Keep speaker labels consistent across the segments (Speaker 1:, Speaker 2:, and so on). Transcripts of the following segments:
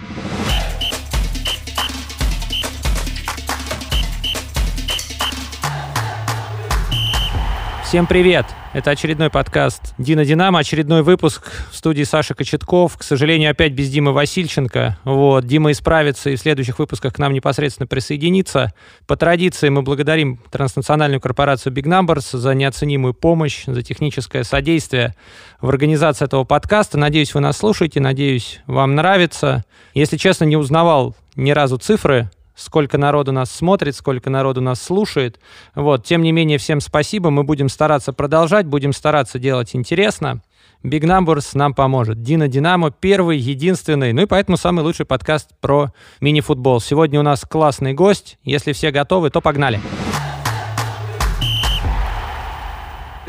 Speaker 1: you Всем привет! Это очередной подкаст «Дина Динамо», очередной выпуск в студии Саша Кочетков. К сожалению, опять без Димы Васильченко. Вот, Дима исправится и в следующих выпусках к нам непосредственно присоединится. По традиции мы благодарим транснациональную корпорацию Big Numbers за неоценимую помощь, за техническое содействие в организации этого подкаста. Надеюсь, вы нас слушаете, надеюсь, вам нравится. Если честно, не узнавал ни разу цифры сколько народу нас смотрит, сколько народу нас слушает. Вот. Тем не менее, всем спасибо. Мы будем стараться продолжать, будем стараться делать интересно. Big Numbers нам поможет. Дина Динамо первый, единственный, ну и поэтому самый лучший подкаст про мини-футбол. Сегодня у нас классный гость. Если все готовы, то погнали.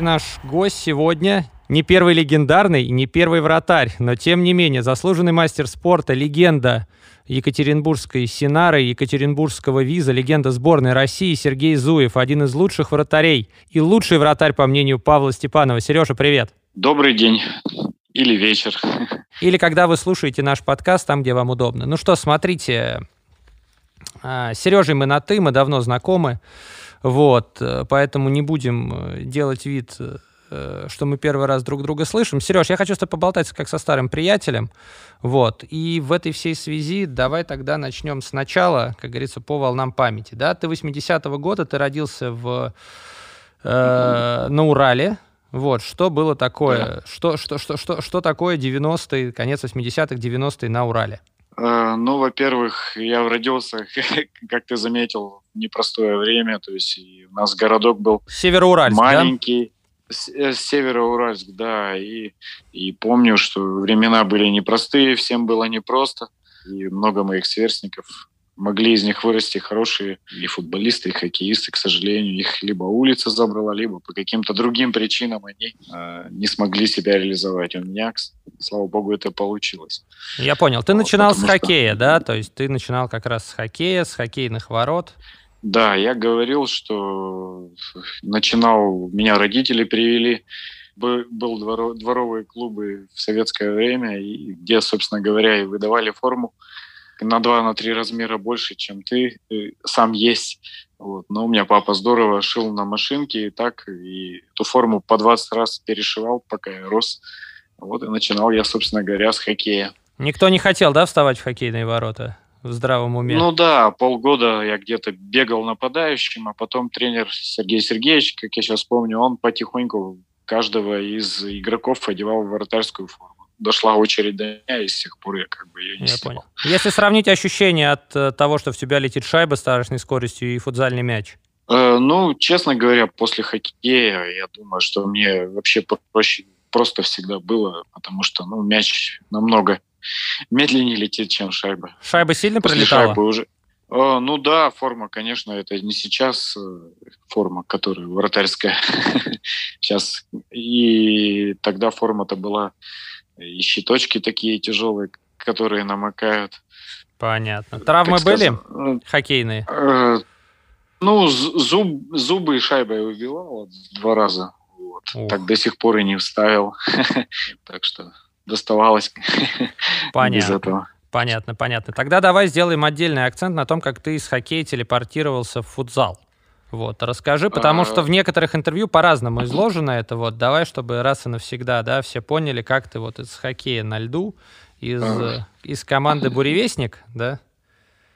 Speaker 1: Наш гость сегодня не первый легендарный не первый вратарь, но тем не менее заслуженный мастер спорта, легенда Екатеринбургской Синары, Екатеринбургского виза, легенда сборной России Сергей Зуев, один из лучших вратарей и лучший вратарь, по мнению Павла Степанова. Сережа, привет.
Speaker 2: Добрый день или вечер.
Speaker 1: Или когда вы слушаете наш подкаст там, где вам удобно. Ну что, смотрите, а, с Сережей мы на «ты», мы давно знакомы, вот, э, поэтому не будем э, делать вид э, что мы первый раз друг друга слышим. Сереж, я хочу с тобой поболтать как со старым приятелем. Вот. И в этой всей связи давай тогда начнем сначала, как говорится, по волнам памяти. Да? Ты 80-го года, ты родился в, э, на Урале. Вот, что было такое? Да. Что, что, что, что, что такое 90-е, конец 80-х, 90-е на Урале?
Speaker 2: Uh, ну, во-первых, я родился, как ты заметил, в непростое время. То есть у нас городок был
Speaker 1: Североуральск,
Speaker 2: маленький. Э, с Североуральск, да, и, и помню, что времена были непростые, всем было непросто, и много моих сверстников могли из них вырасти хорошие и футболисты, и хоккеисты, к сожалению, их либо улица забрала, либо по каким-то другим причинам они э, не смогли себя реализовать. У меня, слава богу, это получилось.
Speaker 1: Я понял. Ты вот, начинал с хоккея, что... да? То есть ты начинал как раз с хоккея, с хоккейных ворот.
Speaker 2: Да, я говорил, что начинал, меня родители привели, был дворовые клубы в советское время, и где, собственно говоря, и выдавали форму на два, на три размера больше, чем ты сам есть. Вот. Но у меня папа здорово шил на машинке и так, и эту форму по 20 раз перешивал, пока я рос. Вот и начинал я, собственно говоря, с хоккея.
Speaker 1: Никто не хотел, да, вставать в хоккейные ворота? В здравом уме?
Speaker 2: Ну да, полгода я где-то бегал нападающим, а потом тренер Сергей Сергеевич, как я сейчас помню, он потихоньку каждого из игроков одевал в вратарскую форму. Дошла очередь до меня, и с тех пор я как бы ее не я снимал.
Speaker 1: Понял. Если сравнить ощущения от э, того, что в тебя летит шайба с страшной скоростью и футзальный мяч,
Speaker 2: э, ну, честно говоря, после хоккея я думаю, что мне вообще проще просто всегда было, потому что ну, мяч намного медленнее летит, чем шайба.
Speaker 1: Шайба сильно После пролетала? Шайбы
Speaker 2: уже... О, ну да, форма, конечно, это не сейчас э, форма, которая вратарская. сейчас. И тогда форма-то была и щиточки такие тяжелые, которые намокают.
Speaker 1: Понятно. Травмы так были сказать, хоккейные?
Speaker 2: Э, ну, зуб, зубы и шайба я убивал два раза. Вот. Так до сих пор и не вставил. так что доставалось
Speaker 1: Понятно. без этого. Понятно, понятно. Тогда давай сделаем отдельный акцент на том, как ты из хоккея телепортировался в футзал. Вот, расскажи, потому а... что в некоторых интервью по-разному изложено это. Вот, давай, чтобы раз и навсегда, да, все поняли, как ты вот из хоккея на льду, из, а... из команды «Буревестник», да?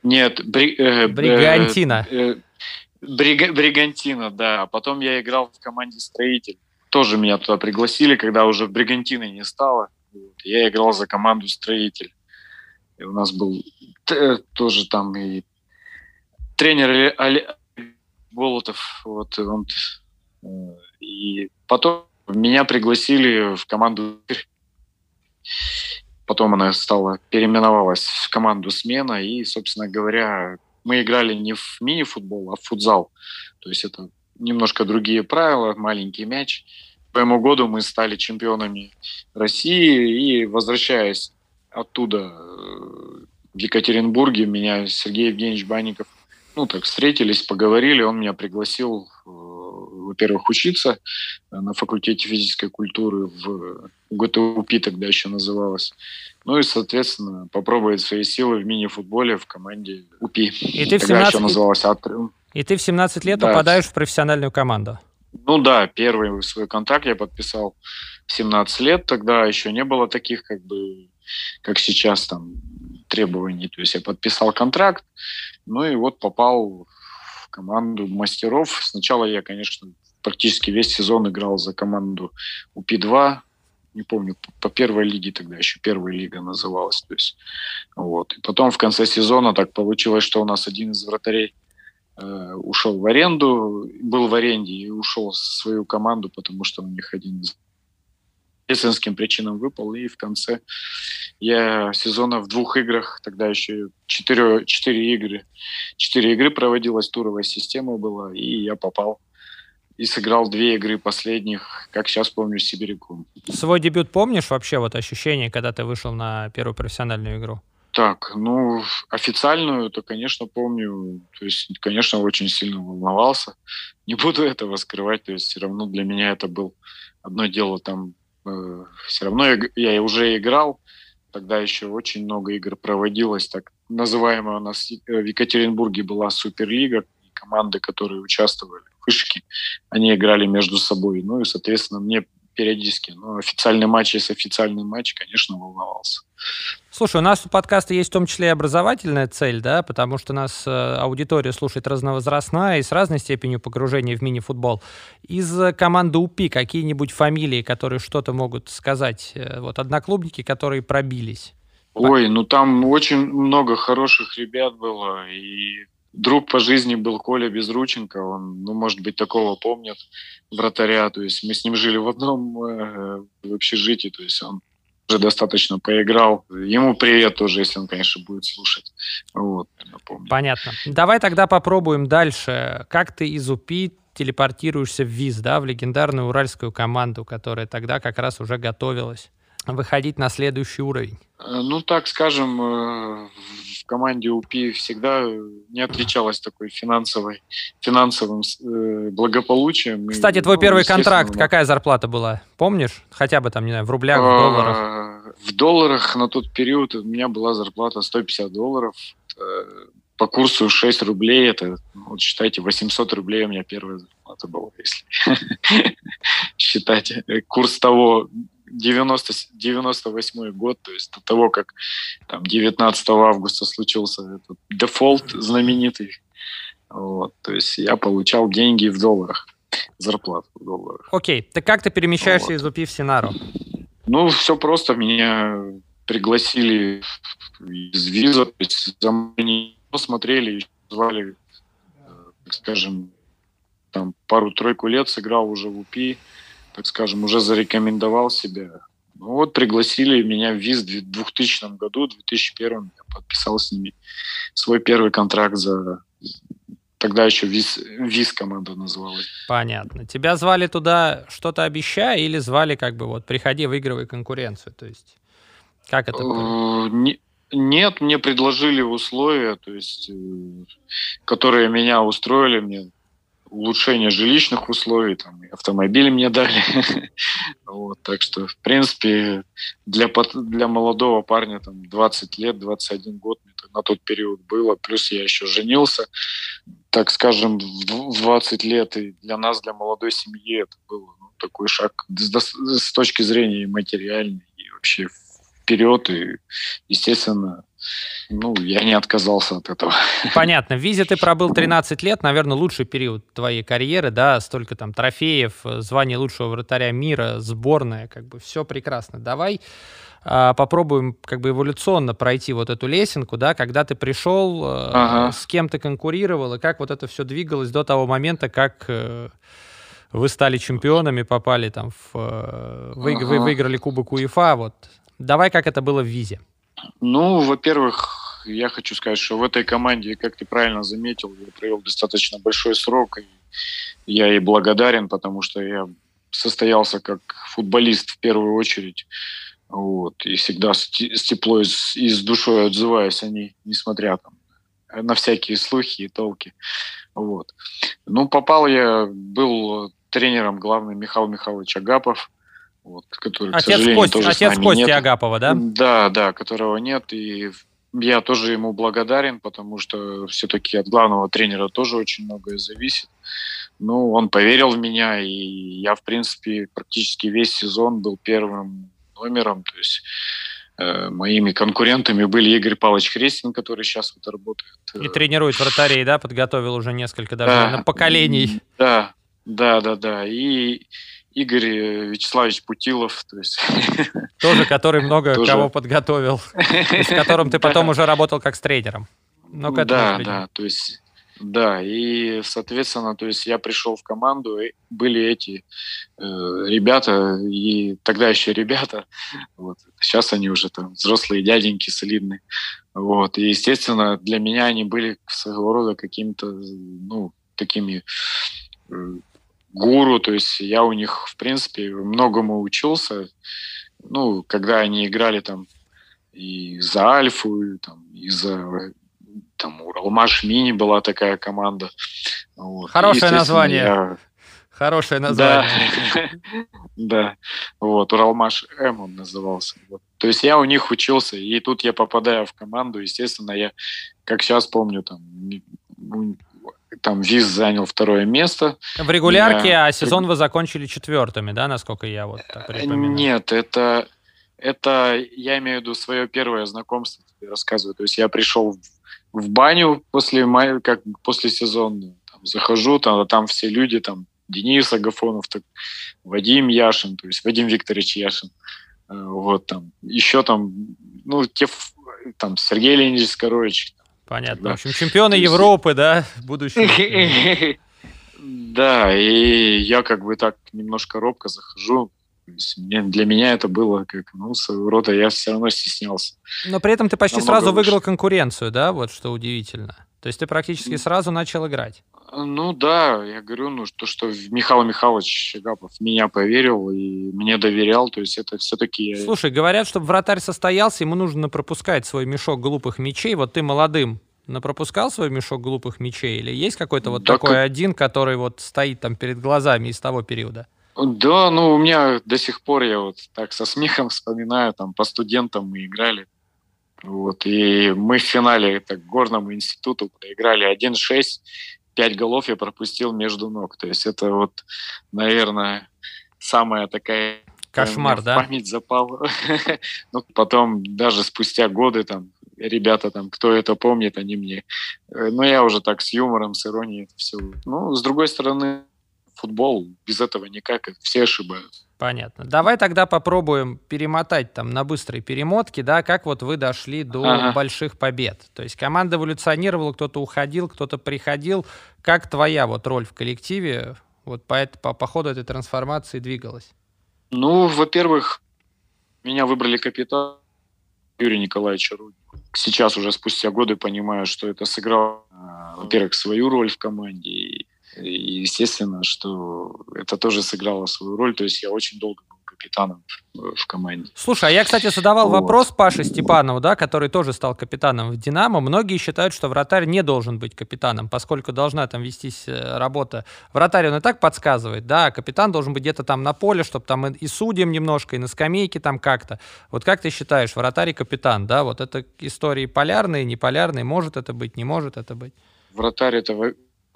Speaker 2: Нет, бри, э,
Speaker 1: Бригантина.
Speaker 2: Э, э, брига, Бригантина, да. А потом я играл в команде «Строитель». Тоже меня туда пригласили, когда уже Бригантины не стало. Я играл за команду «Строитель». И у нас был тоже там и тренер Олег Болотов. Вот, он, э, и потом меня пригласили в команду Потом она стала, переименовалась в команду «Смена», и, собственно говоря, мы играли не в мини-футбол, а в футзал. То есть это немножко другие правила, маленький мяч – своему году мы стали чемпионами России, и возвращаясь оттуда э, в Екатеринбурге, меня Сергей Евгеньевич Банников, ну так, встретились, поговорили, он меня пригласил э, во-первых, учиться на факультете физической культуры в ГТУПИ тогда еще называлось. Ну и, соответственно, попробовать свои силы в мини-футболе в команде УПИ.
Speaker 1: И ты в 17... еще называлась Атриум. И ты в 17 лет да. попадаешь в профессиональную команду.
Speaker 2: Ну да, первый свой контракт я подписал в 17 лет. Тогда еще не было таких, как бы, как сейчас, там, требований. То есть я подписал контракт, ну и вот попал в команду мастеров. Сначала я, конечно, практически весь сезон играл за команду УПИ-2, не помню, по первой лиге тогда еще первая лига называлась. То есть, вот. И потом в конце сезона так получилось, что у нас один из вратарей ушел в аренду, был в аренде и ушел в свою команду, потому что у них один из медицинским причинам выпал. И в конце я сезона в двух играх, тогда еще четыре, четыре игры, четыре игры проводилась, туровая система была, и я попал и сыграл две игры последних, как сейчас помню, с Сибиряком.
Speaker 1: Свой дебют помнишь вообще, вот ощущение, когда ты вышел на первую профессиональную игру?
Speaker 2: Так, ну, официальную, то, конечно, помню. То есть, конечно, очень сильно волновался. Не буду этого скрывать. То есть, все равно для меня это был одно дело там. Э, все равно я, я уже играл. Тогда еще очень много игр проводилось. Так называемая у нас в Екатеринбурге была Суперлига. команды, которые участвовали вышки, они играли между собой. Ну и, соответственно, мне периодически. Но официальный матч есть официальный матч, конечно, волновался.
Speaker 1: Слушай, у нас у подкаста есть в том числе и образовательная цель, да, потому что нас э, аудитория слушает разновозрастная и с разной степенью погружения в мини-футбол. Из команды УПИ какие-нибудь фамилии, которые что-то могут сказать? Э, вот одноклубники, которые пробились.
Speaker 2: Ой, ну там очень много хороших ребят было, и друг по жизни был Коля Безрученко, он, ну, может быть, такого помнит, вратаря, то есть мы с ним жили в одном э, в общежитии, то есть он уже достаточно поиграл. Ему привет тоже, если он, конечно, будет слушать. Вот,
Speaker 1: напомню. Понятно. Давай тогда попробуем дальше. Как ты из УПИ телепортируешься в ВИЗ, да, в легендарную уральскую команду, которая тогда как раз уже готовилась выходить на следующий уровень?
Speaker 2: Э, ну, так скажем, э, в команде УПИ всегда не отличалась такой финансовой, финансовым э, благополучием.
Speaker 1: Кстати, твой ну, первый контракт, да. какая зарплата была? Помнишь? Хотя бы там, не знаю, в рублях, в долларах?
Speaker 2: В долларах на тот период у меня была зарплата 150 долларов. По курсу 6 рублей, это, вот считайте, 800 рублей у меня первая зарплата была, если считать курс того 90, 98 год, то есть до того, как там 19 августа случился этот дефолт знаменитый. Вот, то есть я получал деньги в долларах, зарплату в долларах.
Speaker 1: Окей, так как ты перемещаешься вот. из УПИ в Синару?
Speaker 2: Ну, все просто. Меня пригласили из виза, то есть за мной посмотрели, звали, э, так скажем, там пару-тройку лет сыграл уже в УПИ, так скажем, уже зарекомендовал себя. Ну вот пригласили меня в ВИЗ в 2000 году, в 2001 я подписал с ними свой первый контракт за тогда еще ВИЗ, ВИЗ команда называлась.
Speaker 1: Понятно. Тебя звали туда что-то обещая или звали как бы вот приходи, выигрывай конкуренцию? То есть как это было?
Speaker 2: Э, нет, мне предложили условия, то есть, э, которые меня устроили, мне улучшение жилищных условий, там, и автомобиль мне дали. вот, так что, в принципе, для, для молодого парня там 20 лет, 21 год на тот период было, плюс я еще женился, так скажем, в 20 лет, и для нас, для молодой семьи это был ну, такой шаг с, с точки зрения материальной и вообще вперед, и, естественно, ну, я не отказался от этого.
Speaker 1: Понятно. В Визе ты пробыл 13 лет, наверное, лучший период твоей карьеры, да, столько там трофеев, звание лучшего вратаря мира, сборная, как бы все прекрасно. Давай а, попробуем как бы эволюционно пройти вот эту лесенку, да, когда ты пришел, э, ага. с кем ты конкурировал, и как вот это все двигалось до того момента, как э, вы стали чемпионами, попали там в... Э, вы, ага. вы выиграли Кубок УЕФА, вот. Давай, как это было в Визе.
Speaker 2: Ну, во-первых, я хочу сказать, что в этой команде, как ты правильно заметил, я провел достаточно большой срок. И я ей благодарен, потому что я состоялся как футболист в первую очередь. Вот, и всегда с, теплой и с душой отзываюсь о ней, несмотря там, на всякие слухи и толки. Вот. Ну, попал я, был тренером главным Михаил Михайлович Агапов, вот, который,
Speaker 1: отец к сожалению, Кости, тоже отец с Кости нет. Агапова, да?
Speaker 2: Да, да, которого нет, и я тоже ему благодарен, потому что все-таки от главного тренера тоже очень многое зависит. Ну, он поверил в меня, и я, в принципе, практически весь сезон был первым номером. То есть э, моими конкурентами были Игорь Павлович Хрестин, который сейчас вот работает.
Speaker 1: Э, и тренирует вратарей, да? Подготовил уже несколько даже да, на поколений.
Speaker 2: Да, да, да, да. И Игорь э, Вячеславович Путилов. То есть...
Speaker 1: Тоже, который много Тоже... кого подготовил, с которым ты потом уже работал как с тренером.
Speaker 2: Но к да, да, то есть да, и, соответственно, то есть я пришел в команду, и были эти э, ребята, и тогда еще ребята, вот, сейчас они уже там взрослые дяденьки, солидные, вот, и, естественно, для меня они были своего рода какими-то, ну, такими э, гуру, то есть я у них, в принципе, многому учился, ну, когда они играли там и за Альфу, и, там, и за там Уралмаш Мини была такая команда.
Speaker 1: Вот. Хорошее название. Я... Хорошее название.
Speaker 2: Да, да. Вот, Уралмаш М он назывался. Вот. То есть я у них учился, и тут я попадаю в команду, естественно, я, как сейчас помню, там, там ВИЗ занял второе место.
Speaker 1: В регулярке, я... а сезон вы закончили четвертыми, да, насколько я вот так припоминаю?
Speaker 2: Нет, это, это я имею в виду свое первое знакомство, рассказываю. То есть я пришел в баню после, мая, как после сезона. Там, захожу, там, а там все люди, там Денис Агафонов, так, Вадим Яшин, то есть Вадим Викторович Яшин. Э, вот там, еще там, ну, те, там, Сергей Леонидович Скорович.
Speaker 1: Понятно. Тогда. В общем, чемпионы есть... Европы, да, будущее.
Speaker 2: Да, и я как бы так немножко робко захожу, для меня это было как, ну, своего рода, я все равно стеснялся.
Speaker 1: Но при этом ты почти Намного сразу выиграл конкуренцию, да, вот что удивительно. То есть ты практически сразу начал играть.
Speaker 2: Ну да, я говорю, ну то, что Михаил Михайлович Щегапов меня поверил и мне доверял, то есть это все-таки...
Speaker 1: Слушай, говорят, чтобы вратарь состоялся, ему нужно пропускать свой мешок глупых мечей. Вот ты молодым пропускал свой мешок глупых мечей? Или есть какой-то вот да, такой как... один, который вот стоит там перед глазами из того периода?
Speaker 2: Да, ну у меня до сих пор я вот так со смехом вспоминаю, там по студентам мы играли. Вот, и мы в финале так, горному институту проиграли 1-6, 5 голов я пропустил между ног. То есть это вот, наверное, самая такая
Speaker 1: Кошмар, да?
Speaker 2: память запала. ну, потом, даже спустя годы, там, ребята, там, кто это помнит, они мне... Э, ну, я уже так с юмором, с иронией все. Ну, с другой стороны, футбол без этого никак, все ошибаются.
Speaker 1: Понятно. Давай тогда попробуем перемотать там на быстрой перемотке, да, как вот вы дошли до ага. больших побед. То есть команда эволюционировала, кто-то уходил, кто-то приходил. Как твоя вот роль в коллективе вот по, по, по ходу этой трансформации двигалась?
Speaker 2: Ну, во-первых, меня выбрали капитан Юрий Николаевич Рудник. Сейчас уже спустя годы понимаю, что это сыграло, а, во-первых, свою роль в команде, и естественно, что это тоже сыграло свою роль. То есть я очень долго был капитаном в команде.
Speaker 1: Слушай, а я, кстати, задавал вот. вопрос Паше Степанову, да, который тоже стал капитаном в «Динамо». Многие считают, что вратарь не должен быть капитаном, поскольку должна там вестись э, работа. Вратарь, он и так подсказывает, да, капитан должен быть где-то там на поле, чтобы там и судьям немножко, и на скамейке там как-то. Вот как ты считаешь, вратарь и капитан, да, вот это истории полярные, неполярные, может это быть, не может это быть?
Speaker 2: Вратарь — это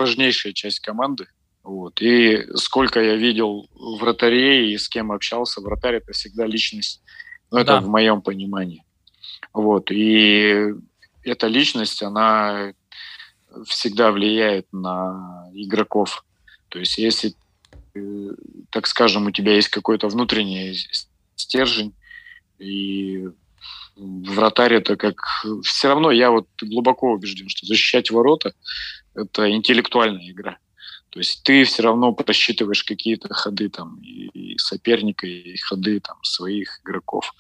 Speaker 2: важнейшая часть команды. Вот. И сколько я видел вратарей и с кем общался, вратарь это всегда личность. Ну, это да. в моем понимании. Вот. И эта личность, она всегда влияет на игроков. То есть если, э, так скажем, у тебя есть какой-то внутренний стержень, и вратарь это как... Все равно я вот глубоко убежден, что защищать ворота это интеллектуальная игра. То есть ты все равно просчитываешь какие-то ходы там и соперника, и ходы там своих игроков.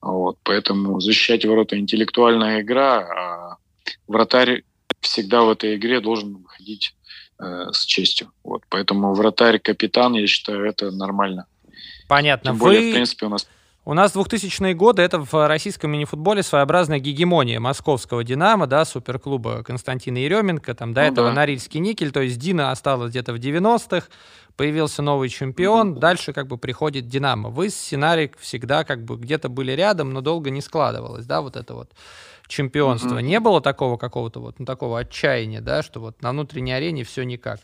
Speaker 2: Вот, поэтому защищать ворота интеллектуальная игра, а вратарь всегда в этой игре должен выходить э, с честью. Вот, поэтому вратарь капитан, я считаю, это нормально.
Speaker 1: Понятно.
Speaker 2: Тем более, Вы... в принципе, у нас
Speaker 1: У нас 2000-е годы это в российском мини-футболе своеобразная гегемония московского «Динамо», да, суперклуба Константина Еременко, там до ну, этого да. Норильский никель, то есть «Дина» осталась где-то в 90-х, появился новый чемпион, дальше как бы приходит «Динамо». Вы с Синарик всегда как бы где-то были рядом, но долго не складывалось, да, вот это вот чемпионство. Mm-hmm. Не было такого какого-то вот, ну, такого отчаяния, да, что вот на внутренней арене все никак?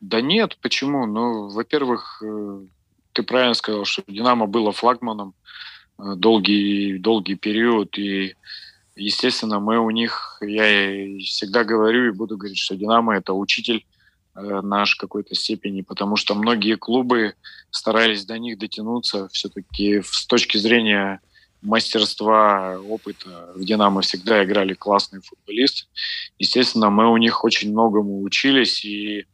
Speaker 2: Да нет, почему? Ну, во-первых, э, ты правильно сказал, что «Динамо» было флагманом э, долгий, долгий период, и, естественно, мы у них, я всегда говорю и буду говорить, что «Динамо» — это учитель э, наш какой-то степени, потому что многие клубы старались до них дотянуться все-таки с точки зрения мастерства, опыта. В «Динамо» всегда играли классные футболисты. Естественно, мы у них очень многому учились, и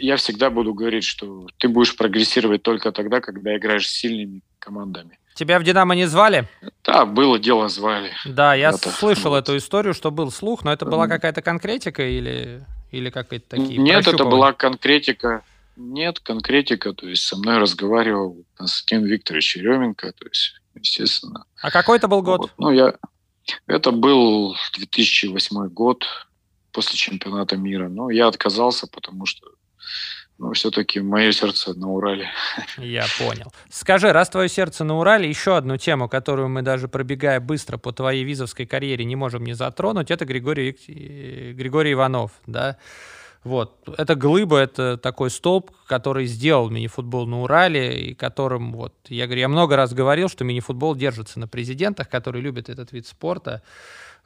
Speaker 2: я всегда буду говорить, что ты будешь прогрессировать только тогда, когда играешь с сильными командами.
Speaker 1: Тебя в «Динамо» не звали?
Speaker 2: Да, было дело, звали.
Speaker 1: Да, я это, слышал вот. эту историю, что был слух, но это была какая-то конкретика или, или какие-то такие
Speaker 2: Нет, это была конкретика. Нет, конкретика. То есть со мной разговаривал Константин Викторович Еременко, то есть, естественно.
Speaker 1: А какой это был год? Вот.
Speaker 2: Ну, я... Это был 2008 год после чемпионата мира. Но я отказался, потому что но все-таки мое сердце на Урале.
Speaker 1: Я понял. Скажи, раз твое сердце на Урале, еще одну тему, которую мы даже пробегая быстро по твоей визовской карьере не можем не затронуть, это Григорий, Григорий Иванов, да? Вот. Это глыба, это такой столб, который сделал мини-футбол на Урале, и которым, вот, я говорю, я много раз говорил, что мини-футбол держится на президентах, которые любят этот вид спорта.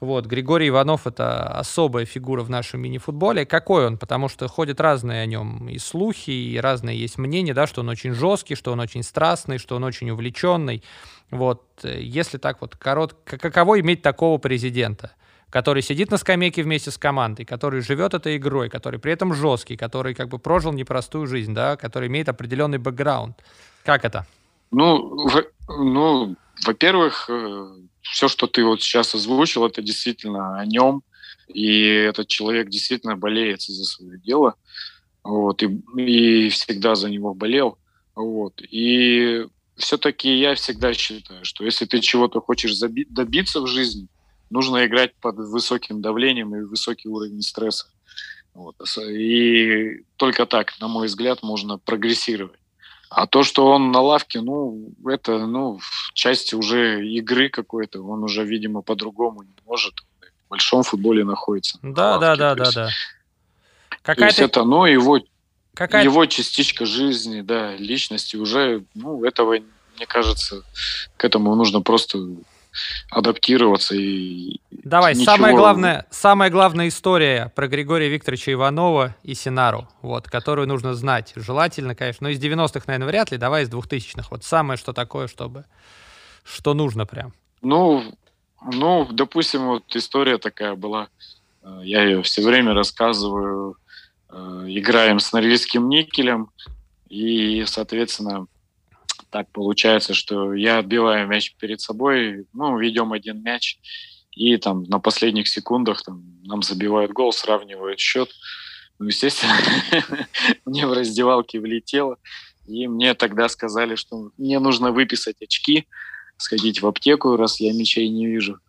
Speaker 1: Вот, Григорий Иванов — это особая фигура в нашем мини-футболе. Какой он? Потому что ходят разные о нем и слухи, и разные есть мнения, да, что он очень жесткий, что он очень страстный, что он очень увлеченный. Вот, если так вот коротко, каково иметь такого президента? который сидит на скамейке вместе с командой, который живет этой игрой, который при этом жесткий, который как бы прожил непростую жизнь, да, который имеет определенный бэкграунд. Как это?
Speaker 2: Ну, в, ну, во-первых, э, все, что ты вот сейчас озвучил, это действительно о нем, и этот человек действительно болеет за свое дело, вот, и, и всегда за него болел, вот, и все-таки я всегда считаю, что если ты чего-то хочешь добиться в жизни, нужно играть под высоким давлением и высокий уровень стресса. Вот. И только так, на мой взгляд, можно прогрессировать. А то, что он на лавке, ну, это, ну, в части уже игры какой-то, он уже, видимо, по-другому не может. В большом футболе находится.
Speaker 1: Да,
Speaker 2: на
Speaker 1: лавке, да, да, да, да.
Speaker 2: Какая-то... То есть это, ну, его, Какая... его частичка жизни, да, личности уже, ну, этого, мне кажется, к этому нужно просто адаптироваться и
Speaker 1: Давай, ничего... самая главная, самая главная история про Григория Викторовича Иванова и Синару, вот, которую нужно знать. Желательно, конечно, но из 90-х, наверное, вряд ли, давай из 2000-х. Вот самое, что такое, чтобы, что нужно прям.
Speaker 2: Ну, ну, допустим, вот история такая была, э, я ее все время рассказываю, э, играем с Норильским никелем, и, соответственно, так получается, что я отбиваю мяч перед собой, ну, ведем один мяч, и там на последних секундах там, нам забивают гол, сравнивают счет. Ну, естественно, мне в раздевалке влетело, и мне тогда сказали, что мне нужно выписать очки, сходить в аптеку, раз я мячей не вижу.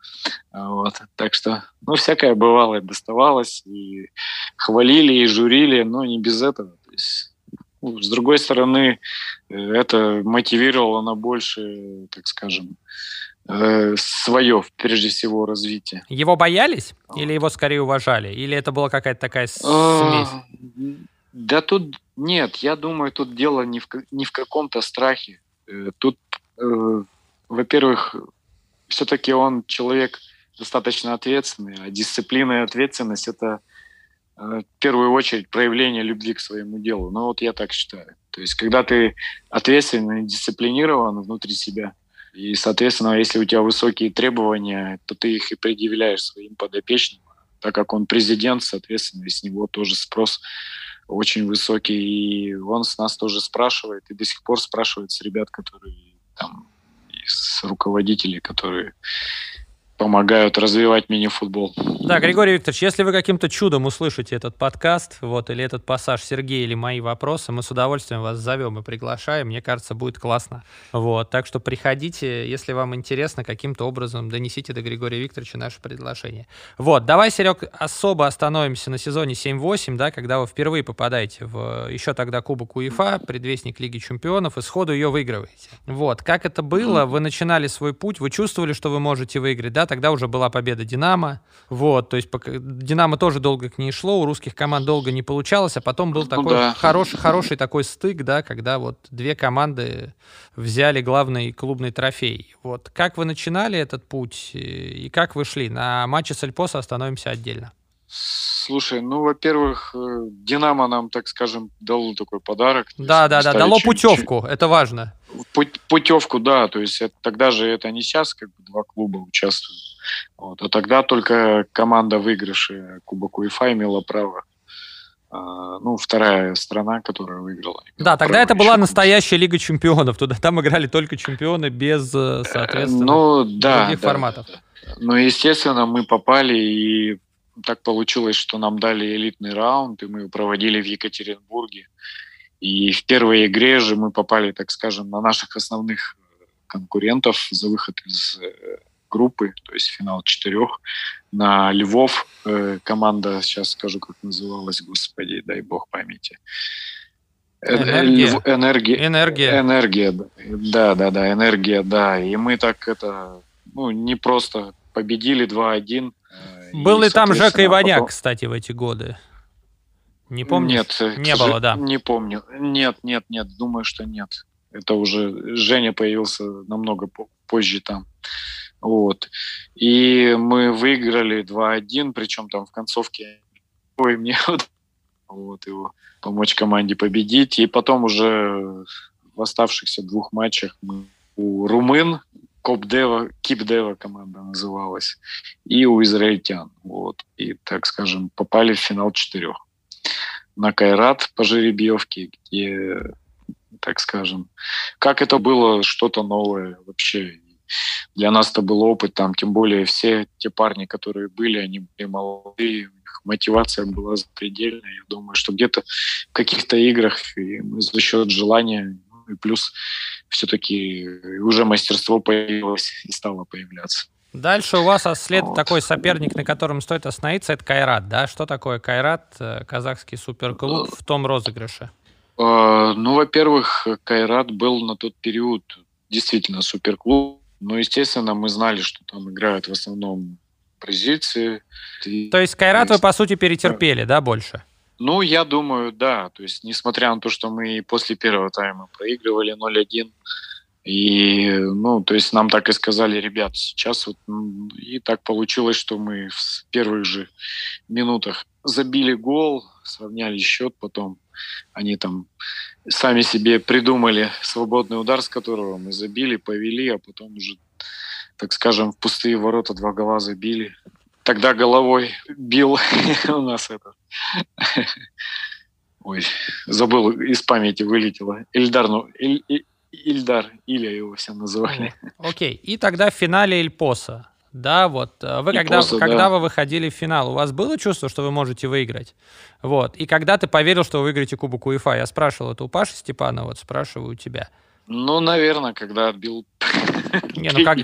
Speaker 2: Вот. Так что, ну, всякое бывало, доставалось, и хвалили, и журили, но не без этого. То есть с другой стороны, э, это мотивировало на больше, так скажем, э, свое, прежде всего, развитие.
Speaker 1: Его боялись или его скорее уважали? Или это была какая-то такая а, смесь?
Speaker 2: Да тут нет, я думаю, тут дело не в, не в каком-то страхе. Э, тут, э, во-первых, все-таки он человек достаточно ответственный, а дисциплина и ответственность – это в первую очередь проявление любви к своему делу. Ну вот я так считаю. То есть когда ты ответственный, дисциплинирован внутри себя, и, соответственно, если у тебя высокие требования, то ты их и предъявляешь своим подопечным. Так как он президент, соответственно, с него тоже спрос очень высокий. И он с нас тоже спрашивает, и до сих пор спрашивает с ребят, которые там, с руководителей, которые помогают развивать мини-футбол.
Speaker 1: Да, Григорий Викторович, если вы каким-то чудом услышите этот подкаст, вот, или этот пассаж Сергея, или мои вопросы, мы с удовольствием вас зовем и приглашаем. Мне кажется, будет классно. Вот, так что приходите, если вам интересно, каким-то образом донесите до Григория Викторовича наше предложение. Вот, давай, Серег, особо остановимся на сезоне 7-8, да, когда вы впервые попадаете в еще тогда Кубок УЕФА, предвестник Лиги Чемпионов, и сходу ее выигрываете. Вот, как это было? Вы начинали свой путь, вы чувствовали, что вы можете выиграть, да? Тогда уже была победа «Динамо». Вот, то есть «Динамо» тоже долго к ней шло, у русских команд долго не получалось, а потом был ну, такой да. хороший, хороший такой стык, да, когда вот две команды взяли главный клубный трофей. Вот, как вы начинали этот путь и как вы шли? На матче с Эльпосо остановимся отдельно.
Speaker 2: Слушай, ну, во-первых, э, Динамо нам, так скажем, дал такой подарок.
Speaker 1: Да, да, да, дало чуть, путевку, чуть, это важно.
Speaker 2: Путевку, да, то есть это, тогда же это не сейчас, как бы два клуба участвуют. Вот, а тогда только команда выигрыша Кубок УЕФА имела право а, ну, вторая страна, которая выиграла.
Speaker 1: Да, тогда это была настоящая Лига Чемпионов. Туда там играли только чемпионы без, э, соответственно, ну, да, других да, форматов.
Speaker 2: Ну, естественно, мы попали и так получилось, что нам дали элитный раунд, и мы проводили в Екатеринбурге. И в первой игре же мы попали, так скажем, на наших основных э, конкурентов за выход из э, группы, то есть финал четырех, на Львов. Э, команда, сейчас скажу, как называлась, господи, дай бог памяти.
Speaker 1: Энергия.
Speaker 2: Энергия. Энергия. Энергия. Да, да, да, энергия, да. И мы так это, ну, не просто победили 2-1,
Speaker 1: был ли там Жека Иваняк, потом... кстати, в эти годы? Не помню.
Speaker 2: Нет, не было, да. Не помню. Нет, нет, нет, думаю, что нет. Это уже Женя появился намного позже там. Вот. И мы выиграли 2-1, причем там в концовке ой, мне вот его помочь команде победить. И потом уже в оставшихся двух матчах мы у румын Копдева, Кипдева команда называлась, и у израильтян. Вот. И, так скажем, попали в финал четырех. На Кайрат по жеребьевке, где, так скажем, как это было что-то новое вообще. Для нас это был опыт, там, тем более все те парни, которые были, они были молодые, у них мотивация была запредельная. Я думаю, что где-то в каких-то играх и за счет желания, ну, и плюс все-таки уже мастерство появилось и стало появляться.
Speaker 1: Дальше у вас след вот. такой соперник, на котором стоит остановиться, это Кайрат, да? Что такое Кайрат, э, казахский суперклуб в том розыгрыше?
Speaker 2: Э, ну, во-первых, Кайрат был на тот период действительно суперклуб. Но, естественно, мы знали, что там играют в основном бразильцы.
Speaker 1: То есть Кайрат вы, по сути, перетерпели, да, больше?
Speaker 2: Ну, я думаю, да. То есть, несмотря на то, что мы после первого тайма проигрывали 0-1, и, ну, то есть нам так и сказали, ребят, сейчас вот... И так получилось, что мы в первых же минутах забили гол, сравняли счет, потом они там сами себе придумали свободный удар, с которого мы забили, повели, а потом уже, так скажем, в пустые ворота два гола забили тогда головой бил у нас это. Ой, забыл, из памяти вылетело. Ильдар, ну, Иль, Ильдар, Илья его все называли.
Speaker 1: Окей, okay. и тогда в финале Эльпоса. Да, вот. Э, вы когда, Поса, когда да. вы выходили в финал, у вас было чувство, что вы можете выиграть? Вот. И когда ты поверил, что вы выиграете Кубок УЕФА? Я спрашивал это у Паши Степана, вот спрашиваю у тебя.
Speaker 2: Ну, наверное, когда отбил
Speaker 1: не, ну как...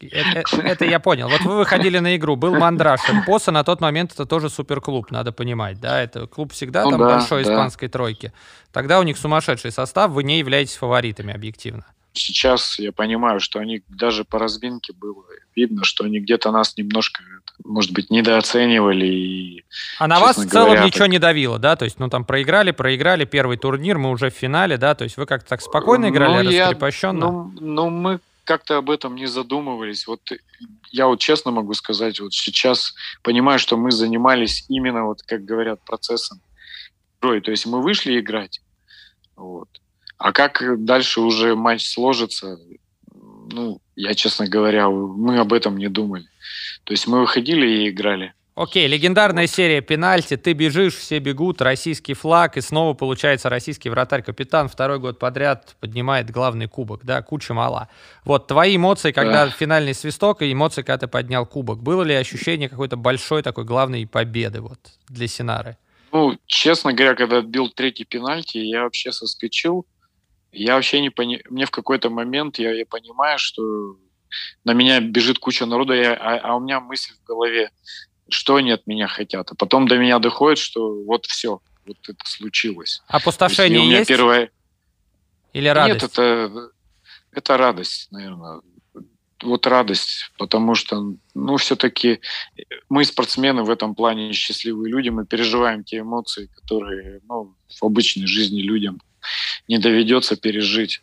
Speaker 1: Это, это я понял. Вот вы выходили на игру, был Мандраж. Поса на тот момент это тоже суперклуб, надо понимать, да? Это клуб всегда ну, там да, большой да. испанской тройки. Тогда у них сумасшедший состав, вы не являетесь фаворитами объективно.
Speaker 2: Сейчас я понимаю, что они даже по разминке было видно, что они где-то нас немножко, может быть, недооценивали. И,
Speaker 1: а на вас в целом говоря, ничего так... не давило, да? То есть, ну там проиграли, проиграли первый турнир, мы уже в финале, да? То есть вы как-то так спокойно играли, ну, раскрепощенно? Я,
Speaker 2: ну, ну, мы как-то об этом не задумывались. Вот я вот честно могу сказать, вот сейчас понимаю, что мы занимались именно, вот как говорят, процессом игрой. То есть мы вышли играть, вот. А как дальше уже матч сложится, ну, я, честно говоря, мы об этом не думали. То есть мы выходили и играли.
Speaker 1: Окей, легендарная серия пенальти. Ты бежишь, все бегут, российский флаг, и снова получается российский вратарь-капитан второй год подряд поднимает главный кубок, да, куча мала. Вот твои эмоции, когда да. финальный свисток, и эмоции, когда ты поднял кубок. Было ли ощущение какой-то большой такой главной победы вот для Синары?
Speaker 2: Ну, честно говоря, когда отбил третий пенальти, я вообще соскочил. Я вообще не понимаю, мне в какой-то момент я, я понимаю, что на меня бежит куча народа, я, а, а у меня мысль в голове, что они от меня хотят. А потом до меня доходит, что вот все, вот это случилось.
Speaker 1: Опустошение есть? У меня есть?
Speaker 2: Первое...
Speaker 1: Или радость?
Speaker 2: Нет, это, это радость, наверное. Вот радость, потому что, ну, все-таки мы спортсмены в этом плане счастливые люди, мы переживаем те эмоции, которые, ну, в обычной жизни людям не доведется пережить.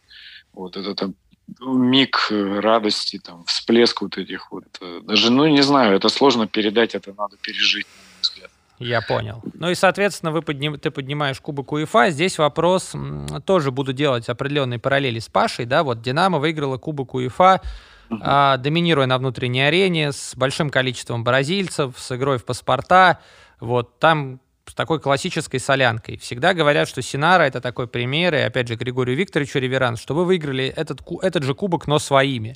Speaker 2: Вот это там миг э, радости, там, всплеск вот этих вот. Э, даже, ну, не знаю, это сложно передать, это надо пережить, на мой взгляд.
Speaker 1: Я понял. Ну и, соответственно, вы подним, ты поднимаешь кубок УЕФА. Здесь вопрос, тоже буду делать определенные параллели с Пашей, да, вот Динамо выиграла кубок УЕФА, а, доминируя на внутренней арене, с большим количеством бразильцев, с игрой в паспорта. Вот там с такой классической солянкой. Всегда говорят, что Синара это такой пример, и опять же Григорию Викторовичу реверанс, что вы выиграли этот, этот же кубок, но своими.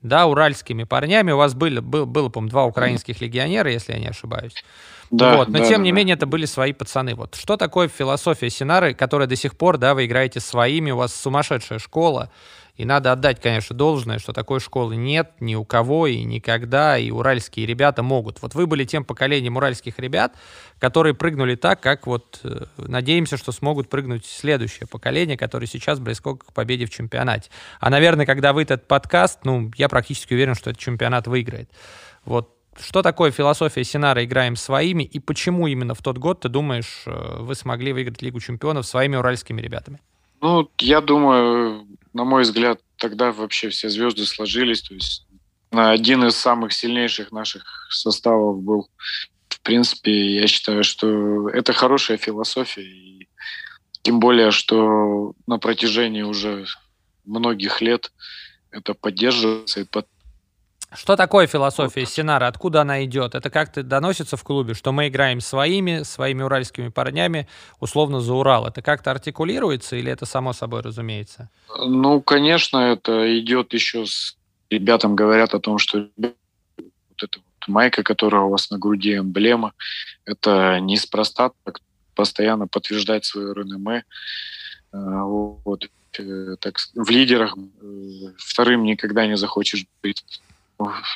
Speaker 1: Да, уральскими парнями. У вас были, был, было, по-моему, два украинских легионера, если я не ошибаюсь. Да, вот. Но да, тем да, не да. менее это были свои пацаны. Вот что такое философия Синары, которая до сих пор, да, вы играете своими, у вас сумасшедшая школа, и надо отдать, конечно, должное, что такой школы нет ни у кого и никогда, и уральские ребята могут. Вот вы были тем поколением уральских ребят, которые прыгнули так, как вот э, надеемся, что смогут прыгнуть следующее поколение, которое сейчас близко к победе в чемпионате. А, наверное, когда вы этот подкаст, ну, я практически уверен, что этот чемпионат выиграет. Вот что такое философия Синара «играем своими» и почему именно в тот год, ты думаешь, э, вы смогли выиграть Лигу чемпионов своими уральскими ребятами?
Speaker 2: Ну, я думаю, на мой взгляд, тогда вообще все звезды сложились. То есть один из самых сильнейших наших составов был. В принципе, я считаю, что это хорошая философия. И тем более, что на протяжении уже многих лет это поддерживается и
Speaker 1: что такое философия Синара? Откуда она идет? Это как-то доносится в клубе, что мы играем своими, своими уральскими парнями, условно за Урал. Это как-то артикулируется или это само собой разумеется?
Speaker 2: Ну, конечно, это идет еще с ребятам говорят о том, что вот эта вот майка, которая у вас на груди эмблема, это неспроста так постоянно подтверждать свое реноме. А, вот, э, так, в лидерах э, вторым никогда не захочешь быть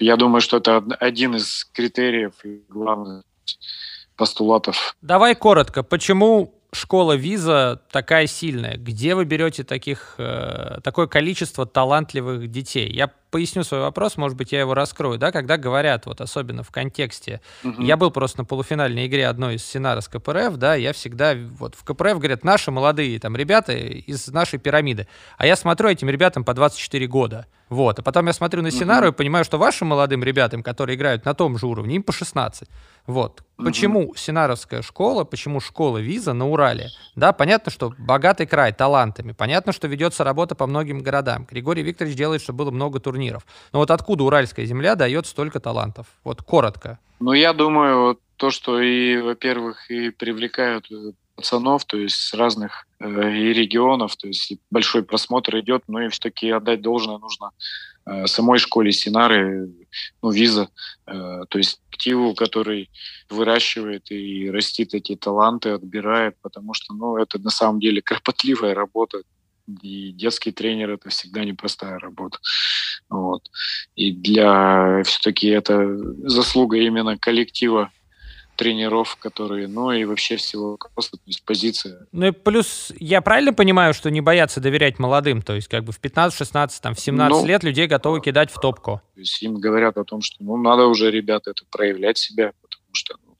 Speaker 2: я думаю, что это один из критериев и главных постулатов.
Speaker 1: Давай коротко, почему школа виза такая сильная? Где вы берете таких, э, такое количество талантливых детей? Я поясню свой вопрос, может быть, я его раскрою. Да, когда говорят, вот особенно в контексте, угу. я был просто на полуфинальной игре одной из Синара с КПРФ, да, я всегда, вот в КПРФ говорят, наши молодые там ребята из нашей пирамиды. А я смотрю этим ребятам по 24 года. Вот. А потом я смотрю на Синару и понимаю, что вашим молодым ребятам, которые играют на том же уровне, им по 16. Вот. Почему Синаровская школа, почему школа виза на Урале? Да, понятно, что богатый край талантами. Понятно, что ведется работа по многим городам. Григорий Викторович делает, чтобы было много турниров. Но вот откуда уральская земля дает столько талантов? Вот коротко.
Speaker 2: Ну, я думаю, то, что и, во-первых, и привлекают э, пацанов, то есть с разных э, и регионов, то есть большой просмотр идет, но и все-таки отдать должное нужно э, самой школе Синары, ну, виза, э, то есть активу, который выращивает и растит эти таланты, отбирает, потому что, ну, это на самом деле кропотливая работа, и детский тренер это всегда непростая работа. Вот. И для все-таки это заслуга именно коллектива тренеров, которые, ну и вообще всего просто, то есть позиция.
Speaker 1: Ну и плюс, я правильно понимаю, что не боятся доверять молодым, то есть как бы в 15, 16, там, в 17 ну, лет людей готовы кидать в топку?
Speaker 2: То есть им говорят о том, что ну надо уже, ребята, это проявлять себя, потому что ну,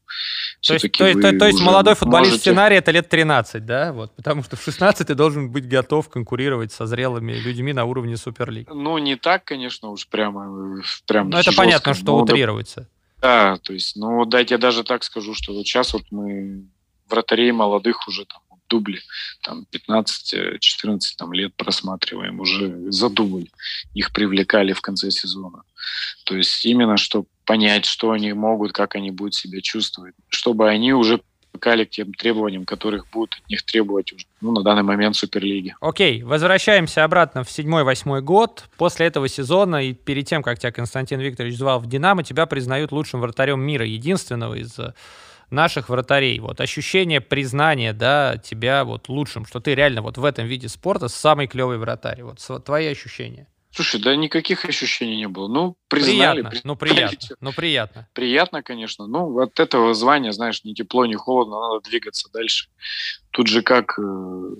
Speaker 1: то есть, то, то, то есть молодой футболист можете... сценарий это лет 13, да? Вот, потому что в 16 ты должен быть готов конкурировать со зрелыми людьми на уровне Суперлиг.
Speaker 2: Ну, не так, конечно, уж прямо. прямо
Speaker 1: ну, это понятно, что утрируется.
Speaker 2: Да, то есть, ну, дайте я даже так скажу, что вот сейчас вот мы вратарей молодых уже там дубли, там 15-14 там, лет просматриваем уже за дубль. Их привлекали в конце сезона. То есть именно, чтобы понять, что они могут, как они будут себя чувствовать, чтобы они уже привыкали к тем требованиям, которых будут от них требовать уже, ну, на данный момент Суперлиги.
Speaker 1: Окей, возвращаемся обратно в седьмой-восьмой год. После этого сезона и перед тем, как тебя Константин Викторович звал в «Динамо», тебя признают лучшим вратарем мира, единственного из э, наших вратарей. Вот ощущение признания, да, тебя вот лучшим, что ты реально вот в этом виде спорта самый клевый вратарь. Вот твои ощущения.
Speaker 2: Слушай, да никаких ощущений не было. Ну, признали.
Speaker 1: Приятно, признали. ну приятно, ну приятно.
Speaker 2: Приятно, конечно. Ну, от этого звания, знаешь, ни тепло, ни холодно, надо двигаться дальше. Тут же как, э,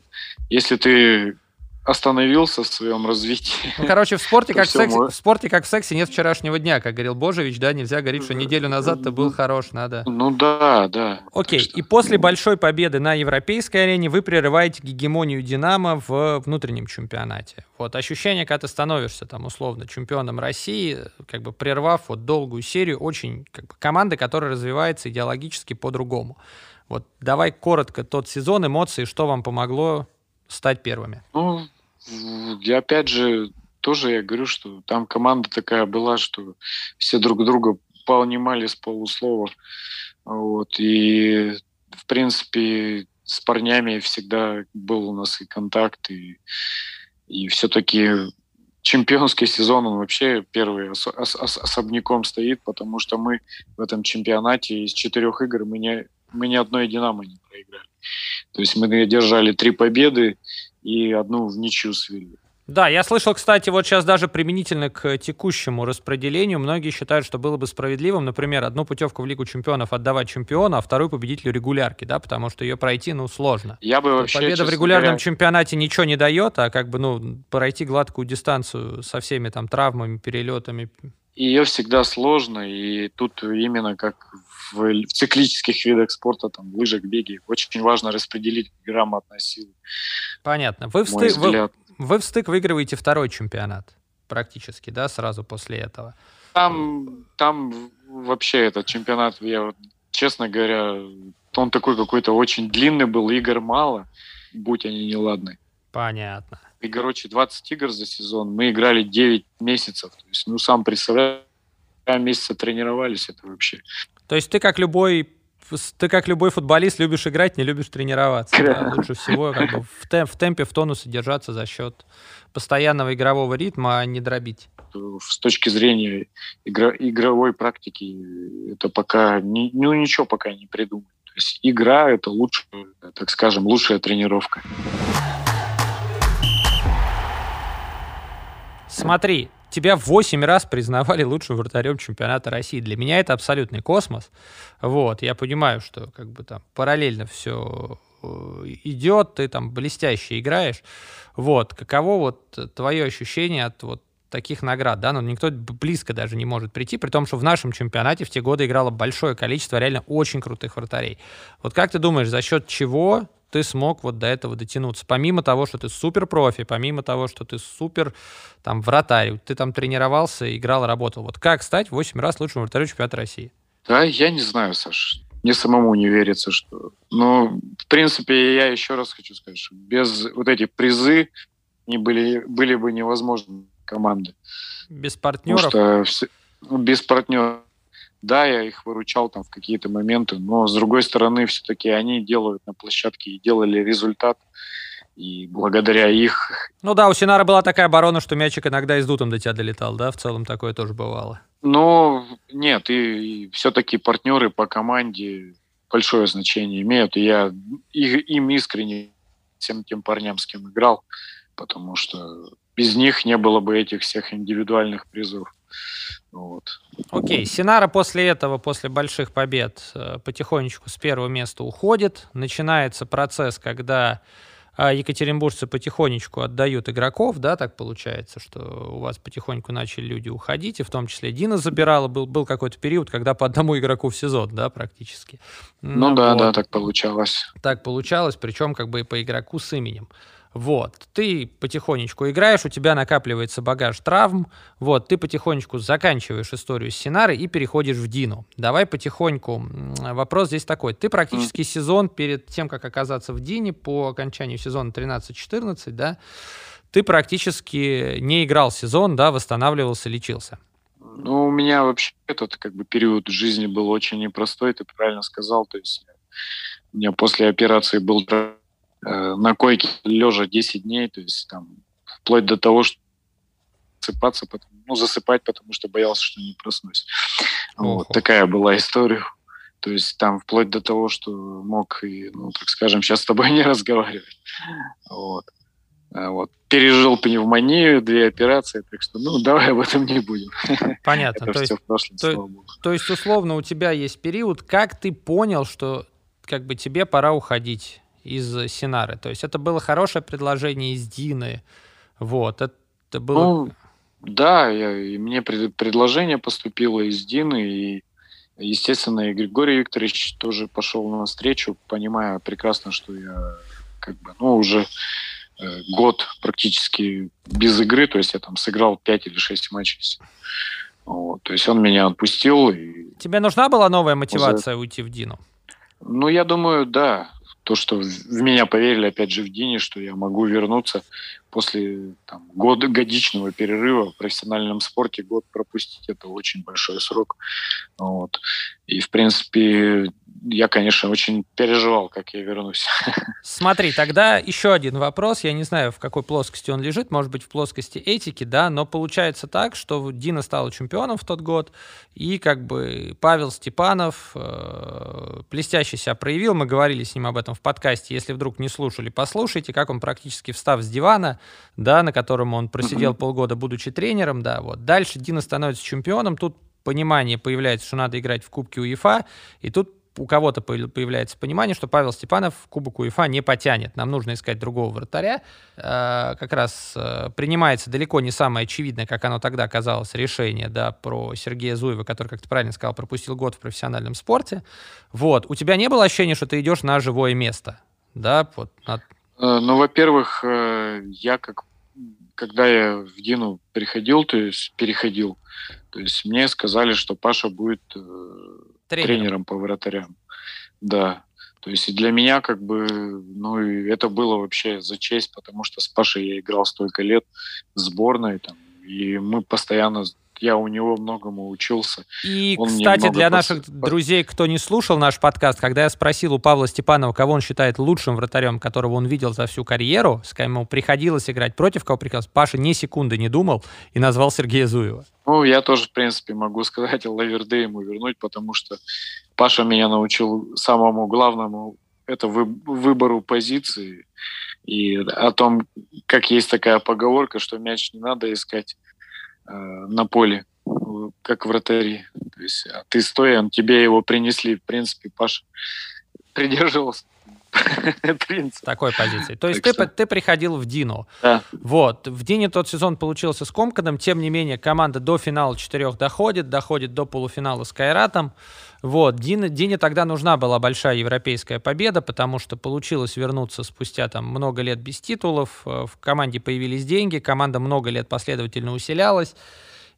Speaker 2: если ты остановился в своем развитии.
Speaker 1: Ну, короче, в спорте, как в, сексе, в спорте, как в сексе, нет вчерашнего дня, как говорил Божевич, да, нельзя говорить, что неделю назад ты был хорош, надо.
Speaker 2: Ну да, да.
Speaker 1: Окей, что... и после большой победы на европейской арене вы прерываете гегемонию Динамо в внутреннем чемпионате. Вот ощущение, когда ты становишься там условно чемпионом России, как бы прервав вот долгую серию очень как бы, команды, которая развивается идеологически по-другому. Вот давай коротко тот сезон, эмоции, что вам помогло стать первыми?
Speaker 2: Ну, я опять же тоже я говорю, что там команда такая была, что все друг друга понимали с полуслова. Вот. И, в принципе, с парнями всегда был у нас и контакт, и, и все-таки чемпионский сезон, он вообще первый ос- ос- особняком стоит, потому что мы в этом чемпионате из четырех игр мы, не, мы ни одной «Динамо» не проиграли. То есть мы держали три победы и одну в ничью свели.
Speaker 1: Да, я слышал, кстати, вот сейчас даже применительно к текущему распределению, многие считают, что было бы справедливым, например, одну путевку в Лигу чемпионов отдавать чемпиону, а вторую победителю регулярки, да, потому что ее пройти, ну, сложно.
Speaker 2: Я бы вообще,
Speaker 1: Победа в регулярном говоря... чемпионате ничего не дает, а как бы, ну, пройти гладкую дистанцию со всеми там травмами, перелетами.
Speaker 2: Ее всегда сложно, и тут именно как в, в циклических видах спорта, там, лыжах, беге, очень важно распределить грамотно силы.
Speaker 1: Понятно. Вы в, стык, вы, вы в стык выигрываете второй чемпионат практически, да, сразу после этого?
Speaker 2: Там, там вообще этот чемпионат, я честно говоря, он такой какой-то очень длинный был, игр мало, будь они неладны.
Speaker 1: Понятно.
Speaker 2: И, короче, 20 игр за сезон, мы играли 9 месяцев. То есть, ну, сам представляю, месяца тренировались, это вообще.
Speaker 1: То есть ты как любой ты как любой футболист любишь играть, не любишь тренироваться. Да? Лучше всего как бы в, темп, в темпе, в тонусе держаться за счет постоянного игрового ритма, а не дробить.
Speaker 2: С точки зрения игро, игровой практики это пока не, ну ничего пока не придумали. То есть игра это лучше, так скажем, лучшая тренировка.
Speaker 1: Смотри, тебя 8 раз признавали лучшим вратарем чемпионата России. Для меня это абсолютный космос. Вот, я понимаю, что как бы там параллельно все э, идет, ты там блестяще играешь. Вот, каково вот твое ощущение от вот таких наград, да, но никто близко даже не может прийти, при том, что в нашем чемпионате в те годы играло большое количество реально очень крутых вратарей. Вот как ты думаешь, за счет чего ты смог вот до этого дотянуться. Помимо того, что ты супер профи, помимо того, что ты супер там вратарь, ты там тренировался, играл, работал. Вот как стать 8 раз лучшим вратарем чемпионата России?
Speaker 2: Да, я не знаю, Саш. Мне самому не верится, что... Ну, в принципе, я еще раз хочу сказать, что без вот этих призы не были, были бы невозможны команды.
Speaker 1: Без партнеров?
Speaker 2: Потому что все, без партнеров да, я их выручал там в какие-то моменты, но с другой стороны, все-таки они делают на площадке и делали результат. И благодаря их...
Speaker 1: Ну да, у Синара была такая оборона, что мячик иногда из дутом до тебя долетал, да? В целом такое тоже бывало.
Speaker 2: Ну, нет, и, и все-таки партнеры по команде большое значение имеют. И я и, им искренне всем тем парням, с кем играл, потому что без них не было бы этих всех индивидуальных призов. Вот.
Speaker 1: Окей, Синара после этого, после больших побед, э, потихонечку с первого места уходит. Начинается процесс, когда а, екатеринбуржцы потихонечку отдают игроков, да, так получается, что у вас потихоньку начали люди уходить, и в том числе Дина забирала, был, был какой-то период, когда по одному игроку в сезон, да, практически.
Speaker 2: Ну, ну да, вот. да, так получалось.
Speaker 1: Так получалось, причем как бы и по игроку с именем. Вот, ты потихонечку играешь, у тебя накапливается багаж травм, вот, ты потихонечку заканчиваешь историю с Синарой и переходишь в Дину. Давай потихоньку. Вопрос здесь такой. Ты практически сезон перед тем, как оказаться в Дине, по окончанию сезона 13-14, да, ты практически не играл сезон, да, восстанавливался, лечился.
Speaker 2: Ну, у меня вообще этот как бы период жизни был очень непростой, ты правильно сказал. То есть у меня после операции был на койке лежа 10 дней, то есть там вплоть до того, что засыпаться, ну, засыпать, потому что боялся, что не проснусь. Вот, такая была история. То есть там вплоть до того, что мог и, ну, так скажем, сейчас с тобой не разговаривать. Вот. А вот. Пережил пневмонию, две операции, так что, ну, давай об этом не будем.
Speaker 1: Понятно. Это то есть, прошлом, то. То есть, условно, у тебя есть период, как ты понял, что как бы тебе пора уходить из Синары? То есть это было хорошее предложение из Дины, вот, это было...
Speaker 2: Ну, да, я, и мне пред, предложение поступило из Дины, и, естественно, и Григорий Викторович тоже пошел на встречу, понимая прекрасно, что я как бы, ну, уже э, год практически без игры, то есть я там сыграл 5 или 6 матчей. Вот, то есть он меня отпустил. И...
Speaker 1: Тебе нужна была новая мотивация уйти в Дину?
Speaker 2: Ну, я думаю, да то, что в меня поверили, опять же, в Дине, что я могу вернуться после там, года, годичного перерыва в профессиональном спорте, год пропустить, это очень большой срок. Вот. И, в принципе, я, конечно, очень переживал, как я вернусь.
Speaker 1: Смотри, тогда еще один вопрос. Я не знаю, в какой плоскости он лежит. Может быть, в плоскости этики, да, но получается так, что Дина стала чемпионом в тот год, и как бы Павел Степанов э, блестяще себя проявил. Мы говорили с ним об этом в подкасте. Если вдруг не слушали, послушайте, как он практически встав с дивана, да, на котором он просидел mm-hmm. полгода, будучи тренером, да, вот. Дальше Дина становится чемпионом, тут понимание появляется, что надо играть в Кубке УЕФА, и тут у кого-то появляется понимание, что Павел Степанов Кубок УЕФА не потянет. Нам нужно искать другого вратаря. Э, как раз э, принимается далеко не самое очевидное, как оно тогда казалось, решение да, про Сергея Зуева, который, как ты правильно сказал, пропустил год в профессиональном спорте. Вот. У тебя не было ощущения, что ты идешь на живое место? Да, вот. На...
Speaker 2: Э, ну, во-первых, я как когда я в Дину приходил, то есть переходил, то есть мне сказали, что Паша будет тренером, тренером по вратарям. Да. То есть и для меня как бы, ну, это было вообще за честь, потому что с Пашей я играл столько лет в сборной, там, и мы постоянно я у него многому учился.
Speaker 1: И, он кстати, для наших друзей, кто не слушал наш подкаст, когда я спросил у Павла Степанова, кого он считает лучшим вратарем, которого он видел за всю карьеру, с кем ему приходилось играть, против кого приходилось, Паша ни секунды не думал и назвал Сергея Зуева.
Speaker 2: Ну, я тоже, в принципе, могу сказать Лаверде ему вернуть, потому что Паша меня научил самому главному это вы, выбору позиции и о том, как есть такая поговорка, что мяч не надо искать на поле, как вратари. То есть, а ты стоя, он тебе его принесли. В принципе, Паша придерживался
Speaker 1: принцип. Такой позиции. То есть ты, что... ты приходил в Дину. Да. Вот. В Дине тот сезон получился скомканным. Тем не менее, команда до финала четырех доходит, доходит до полуфинала с Кайратом. Вот. Дине, Дине тогда нужна была большая европейская победа, потому что получилось вернуться спустя там много лет без титулов. Э, в команде появились деньги, команда много лет последовательно усилялась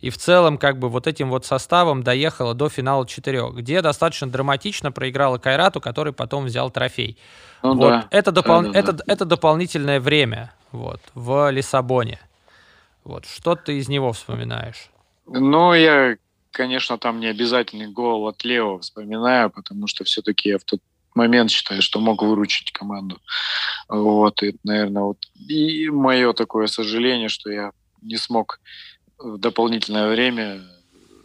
Speaker 1: и в целом как бы вот этим вот составом доехала до финала четырех, где достаточно драматично проиграла Кайрату, который потом взял трофей. Ну, вот. да. Это, допол... да, да, это, да. это дополнительное время вот, в Лиссабоне. Вот. Что ты из него вспоминаешь?
Speaker 2: Ну, я, конечно, там не обязательный гол от Лео вспоминаю, потому что все-таки я в тот момент считаю, что мог выручить команду. Вот, и, наверное, вот и мое такое сожаление, что я не смог в дополнительное время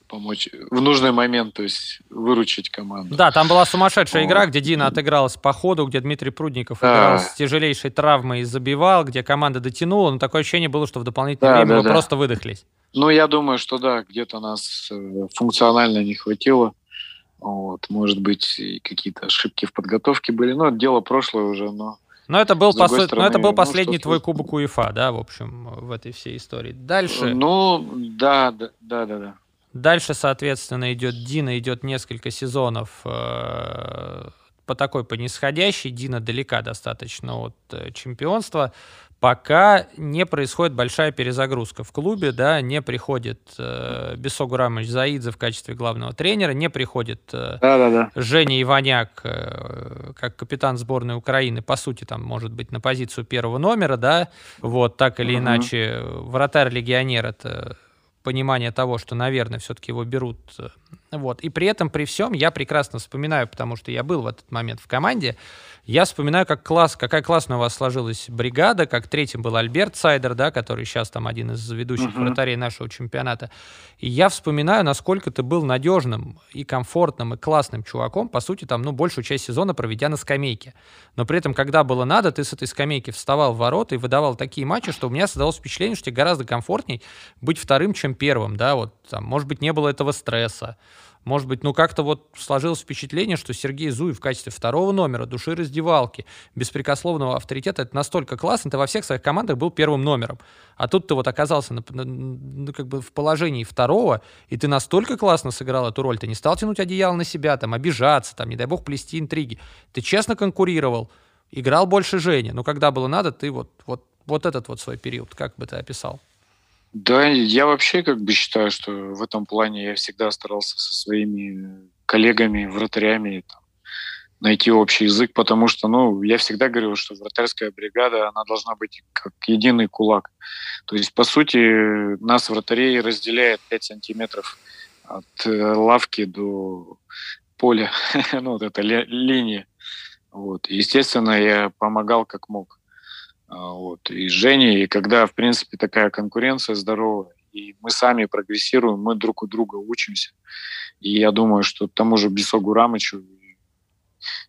Speaker 2: помочь в нужный момент, то есть выручить команду.
Speaker 1: Да, там была сумасшедшая вот. игра, где Дина отыгралась по ходу, где Дмитрий Прудников да. играл с тяжелейшей травмой и забивал, где команда дотянула, но такое ощущение было, что в дополнительное да, время да, мы да. просто выдохлись.
Speaker 2: Ну, я думаю, что да, где-то нас э, функционально не хватило. Вот, может быть, какие-то ошибки в подготовке были, но дело прошлое уже, но
Speaker 1: но это был, пос... стороны, но это был ну, последний ну, твой кубок УЕФА, да, в общем, в этой всей истории. Дальше...
Speaker 2: Ну, да, да, да, да. да.
Speaker 1: Дальше, соответственно, идет Дина, идет несколько сезонов э, по такой, по нисходящей. Дина далека достаточно от э, чемпионства пока не происходит большая перезагрузка в клубе, да, не приходит э, Бесогу Рамович Заидзе в качестве главного тренера, не приходит э, да, да, да. Женя Иваняк э, как капитан сборной Украины, по сути, там, может быть, на позицию первого номера, да, вот, так или угу. иначе, вратарь-легионер — это понимание того, что, наверное, все-таки его берут. Э, вот. И при этом, при всем, я прекрасно вспоминаю, потому что я был в этот момент в команде, я вспоминаю, как класс, какая классная у вас сложилась бригада, как третьим был Альберт Сайдер, да, который сейчас там один из ведущих uh-huh. вратарей нашего чемпионата. И я вспоминаю, насколько ты был надежным и комфортным, и классным чуваком, по сути, там, ну, большую часть сезона проведя на скамейке. Но при этом, когда было надо, ты с этой скамейки вставал в ворота и выдавал такие матчи, что у меня создалось впечатление, что тебе гораздо комфортней быть вторым, чем первым, да, вот там, может быть, не было этого стресса. Может быть, ну как-то вот сложилось впечатление, что Сергей Зуев в качестве второго номера, души раздевалки, беспрекословного авторитета, это настолько классно, ты во всех своих командах был первым номером. А тут ты вот оказался на, на, на, как бы в положении второго, и ты настолько классно сыграл эту роль, ты не стал тянуть одеяло на себя, там, обижаться, там, не дай бог, плести интриги. Ты честно конкурировал, играл больше Жени, но когда было надо, ты вот, вот, вот этот вот свой период, как бы ты описал?
Speaker 2: Да, я вообще как бы считаю, что в этом плане я всегда старался со своими коллегами, вратарями там, найти общий язык, потому что, ну, я всегда говорил, что вратарская бригада, она должна быть как единый кулак. То есть, по сути, нас, вратарей, разделяет 5 сантиметров от э, лавки до поля, ну, вот эта ли, линия. Вот. Естественно, я помогал как мог. А, вот, и Жене, и когда, в принципе, такая конкуренция здоровая, и мы сами прогрессируем, мы друг у друга учимся. И я думаю, что тому же Бесогу Рамычу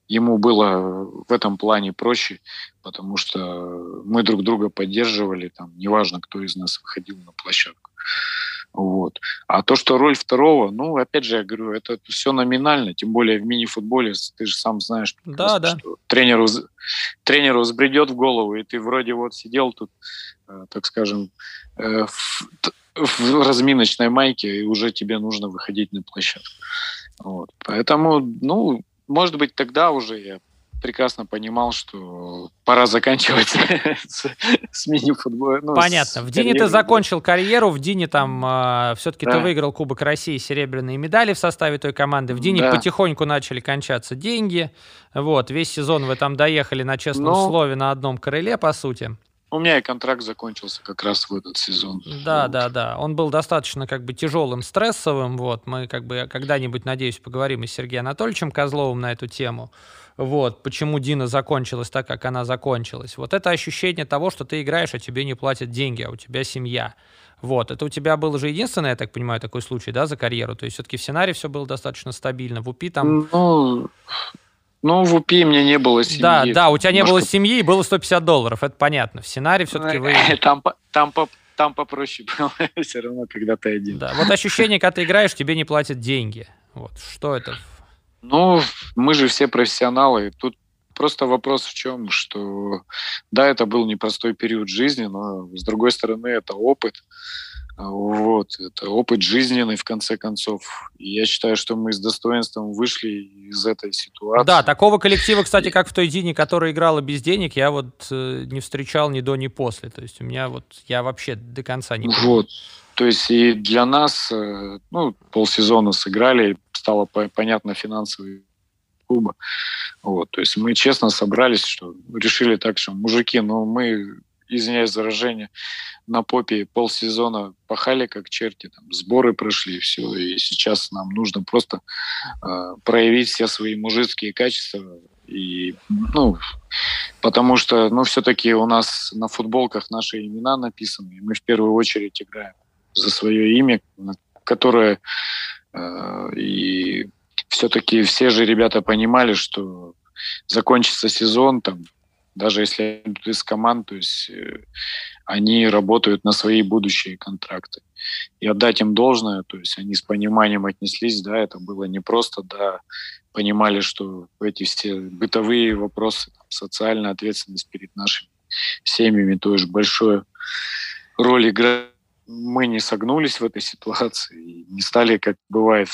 Speaker 2: ему было в этом плане проще, потому что мы друг друга поддерживали, там, неважно, кто из нас выходил на площадку. Вот. А то, что роль второго, ну, опять же, я говорю, это все номинально, тем более в мини-футболе, ты же сам знаешь,
Speaker 1: да, да.
Speaker 2: что тренеру, тренеру взбредет в голову, и ты вроде вот сидел тут, э, так скажем, э, в, в разминочной майке, и уже тебе нужно выходить на площадку. Вот. Поэтому, ну, может быть, тогда уже я прекрасно понимал, что пора заканчивать с, мини-футболом.
Speaker 1: Ну, Понятно. В Дине ты закончил карьеру, в Дине там э, а, все-таки да. ты выиграл Кубок России, серебряные медали в составе той команды. В Дине да. потихоньку начали кончаться деньги. Вот, весь сезон вы там доехали на честном Но... слове на одном крыле, по сути.
Speaker 2: У меня и контракт закончился как раз в этот сезон.
Speaker 1: Да, вот. да, да. Он был достаточно как бы тяжелым, стрессовым. Вот мы как бы когда-нибудь, надеюсь, поговорим и с Сергеем Анатольевичем Козловым на эту тему вот, почему Дина закончилась так, как она закончилась. Вот это ощущение того, что ты играешь, а тебе не платят деньги, а у тебя семья. Вот, это у тебя был же единственный, я так понимаю, такой случай, да, за карьеру? То есть все-таки в сценарии все было достаточно стабильно, в УПИ там...
Speaker 2: Ну, ну, в УПИ мне не было семьи.
Speaker 1: Да, да, у тебя не было семьи и было 150 долларов, это понятно. В сценарии все-таки вы...
Speaker 2: Там, там, там попроще было, все равно, когда ты один.
Speaker 1: Да, вот ощущение, когда ты играешь, тебе не платят деньги. Вот, что это
Speaker 2: ну, мы же все профессионалы. Тут просто вопрос в чем, что да, это был непростой период жизни, но с другой стороны это опыт. Вот, это опыт жизненный, в конце концов. И я считаю, что мы с достоинством вышли из этой ситуации.
Speaker 1: Да, такого коллектива, кстати, как в той Дине, которая играла без денег, я вот э, не встречал ни до, ни после. То есть у меня вот, я вообще до конца не.
Speaker 2: Вот, то есть и для нас, э, ну, полсезона сыграли, стало понятно финансовый клуба. Вот, то есть мы честно собрались, что решили так, что мужики, ну мы, извиняюсь за выражение, на попе полсезона пахали как черти, там, сборы прошли, все, и сейчас нам нужно просто э, проявить все свои мужицкие качества, и, ну, потому что, ну, все-таки у нас на футболках наши имена написаны, и мы в первую очередь играем за свое имя, которое и все-таки все же ребята понимали, что закончится сезон, там, даже если идут из команд, то есть э, они работают на свои будущие контракты. И отдать им должное, то есть они с пониманием отнеслись, да, это было непросто, да, понимали, что эти все бытовые вопросы, там, социальная ответственность перед нашими семьями тоже большую роль играет мы не согнулись в этой ситуации, не стали, как бывает,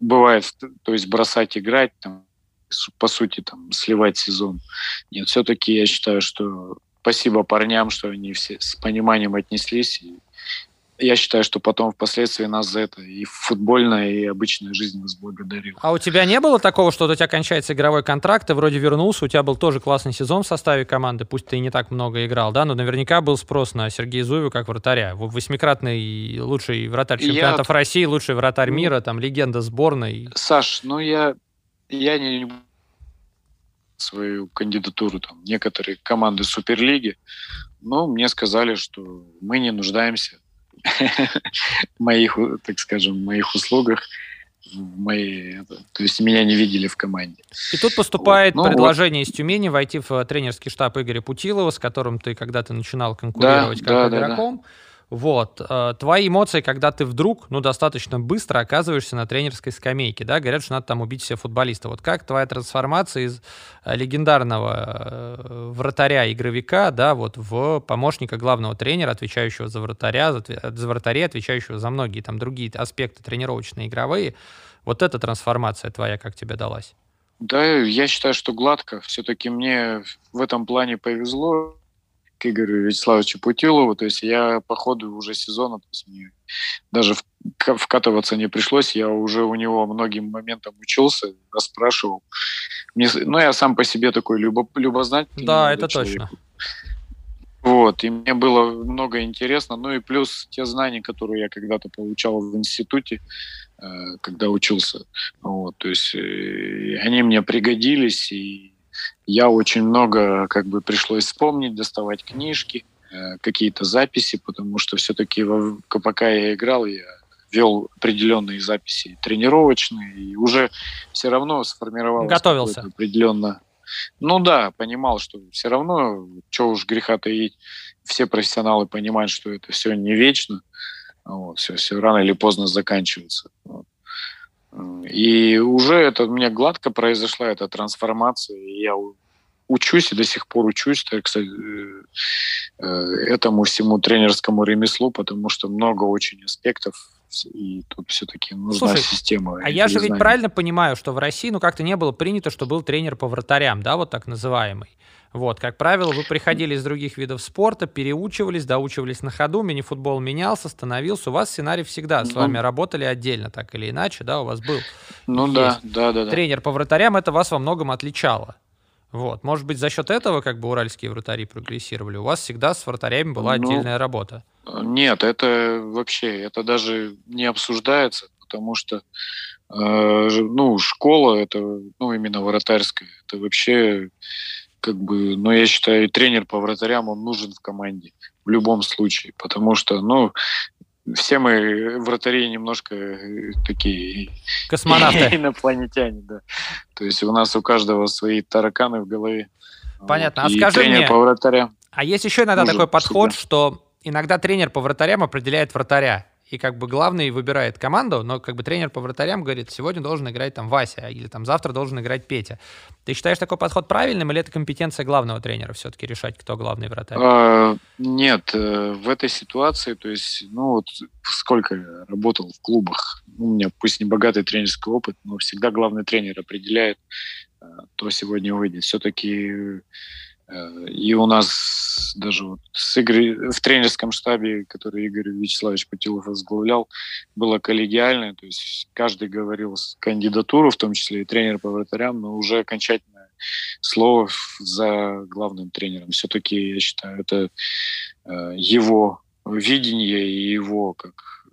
Speaker 2: бывает, то есть бросать играть, там, по сути, там, сливать сезон. Нет, все-таки я считаю, что спасибо парням, что они все с пониманием отнеслись и я считаю, что потом впоследствии нас за это и футбольная, и обычная жизнь нас благодарила.
Speaker 1: А у тебя не было такого, что у тебя кончается игровой контракт, ты вроде вернулся, у тебя был тоже классный сезон в составе команды, пусть ты и не так много играл, да, но наверняка был спрос на Сергея Зуева как вратаря. Восьмикратный лучший вратарь чемпионатов я... России, лучший вратарь ну, мира, там, легенда сборной.
Speaker 2: Саш, ну я, я не свою кандидатуру там некоторые команды Суперлиги, но мне сказали, что мы не нуждаемся моих, так скажем, моих услугах в моей, то есть меня не видели в команде.
Speaker 1: И тут поступает вот. ну, предложение вот. из Тюмени войти в тренерский штаб Игоря Путилова, с которым ты когда-то начинал конкурировать да, как да, игроком. Да, да. Вот. Э, твои эмоции, когда ты вдруг, ну, достаточно быстро оказываешься на тренерской скамейке, да, говорят, что надо там убить все футболиста. Вот как твоя трансформация из э, легендарного э, вратаря-игровика, да, вот в помощника главного тренера, отвечающего за вратаря, за вратарей, отвечающего за многие там другие аспекты тренировочные, игровые. Вот эта трансформация твоя как тебе далась?
Speaker 2: Да, я считаю, что гладко. Все-таки мне в этом плане повезло к Игорю Вячеславовичу Путилову. То есть я по ходу уже сезона, то есть мне даже вкатываться не пришлось. Я уже у него многим моментам учился, расспрашивал. Мне, ну, я сам по себе такой любо, любознательный.
Speaker 1: Да, это человек. точно.
Speaker 2: Вот, и мне было много интересно. Ну и плюс те знания, которые я когда-то получал в институте, э, когда учился. Вот, то есть э, они мне пригодились, и я очень много как бы пришлось вспомнить, доставать книжки, э, какие-то записи, потому что все-таки пока я играл, я вел определенные записи тренировочные, и уже все равно сформировал
Speaker 1: Готовился.
Speaker 2: определенно. Ну да, понимал, что все равно, что уж греха таить, все профессионалы понимают, что это все не вечно, вот, все, все рано или поздно заканчивается. Вот. И уже это у меня гладко произошла эта трансформация. Я учусь и до сих пор учусь, так сказать, э, э, этому всему тренерскому ремеслу, потому что много очень аспектов, и тут все-таки нужна Слушай, система.
Speaker 1: А я же ведь правильно понимаю, что в России, ну, как-то не было принято, что был тренер по вратарям, да, вот так называемый. Вот, как правило, вы приходили из других видов спорта, переучивались, доучивались на ходу, мини-футбол менялся, становился. У вас сценарий всегда с ну, вами работали отдельно, так или иначе, да, у вас был.
Speaker 2: Ну да, да, да, да.
Speaker 1: Тренер по вратарям, это вас во многом отличало. Вот, может быть, за счет этого как бы уральские вратари прогрессировали. У вас всегда с вратарями была ну, отдельная работа.
Speaker 2: Нет, это вообще, это даже не обсуждается, потому что э, ну, школа, это, ну, именно вратарская, это вообще как бы, ну, я считаю, тренер по вратарям, он нужен в команде в любом случае, потому что, ну, все мы вратари немножко э, такие...
Speaker 1: Космонавты.
Speaker 2: Инопланетяне, да. То есть у нас у каждого свои тараканы в голове.
Speaker 1: Понятно. Вот. А скажи мне, по вратарям а есть еще иногда такой подход, всегда. что иногда тренер по вратарям определяет вратаря и как бы главный выбирает команду, но как бы тренер по вратарям говорит, сегодня должен играть там Вася, или там завтра должен играть Петя. Ты считаешь такой подход правильным, или это компетенция главного тренера все-таки решать, кто главный вратарь? А,
Speaker 2: нет, э, в этой ситуации, то есть, ну вот сколько я работал в клубах, ну, у меня пусть не богатый тренерский опыт, но всегда главный тренер определяет, э, кто сегодня выйдет. Все-таки и у нас даже вот с Игорь, в тренерском штабе, который Игорь Вячеславович Путилов возглавлял, было коллегиальное, то есть каждый говорил кандидатуру, в том числе и тренер по вратарям, но уже окончательное слово за главным тренером. Все-таки, я считаю, это э, его видение и его, как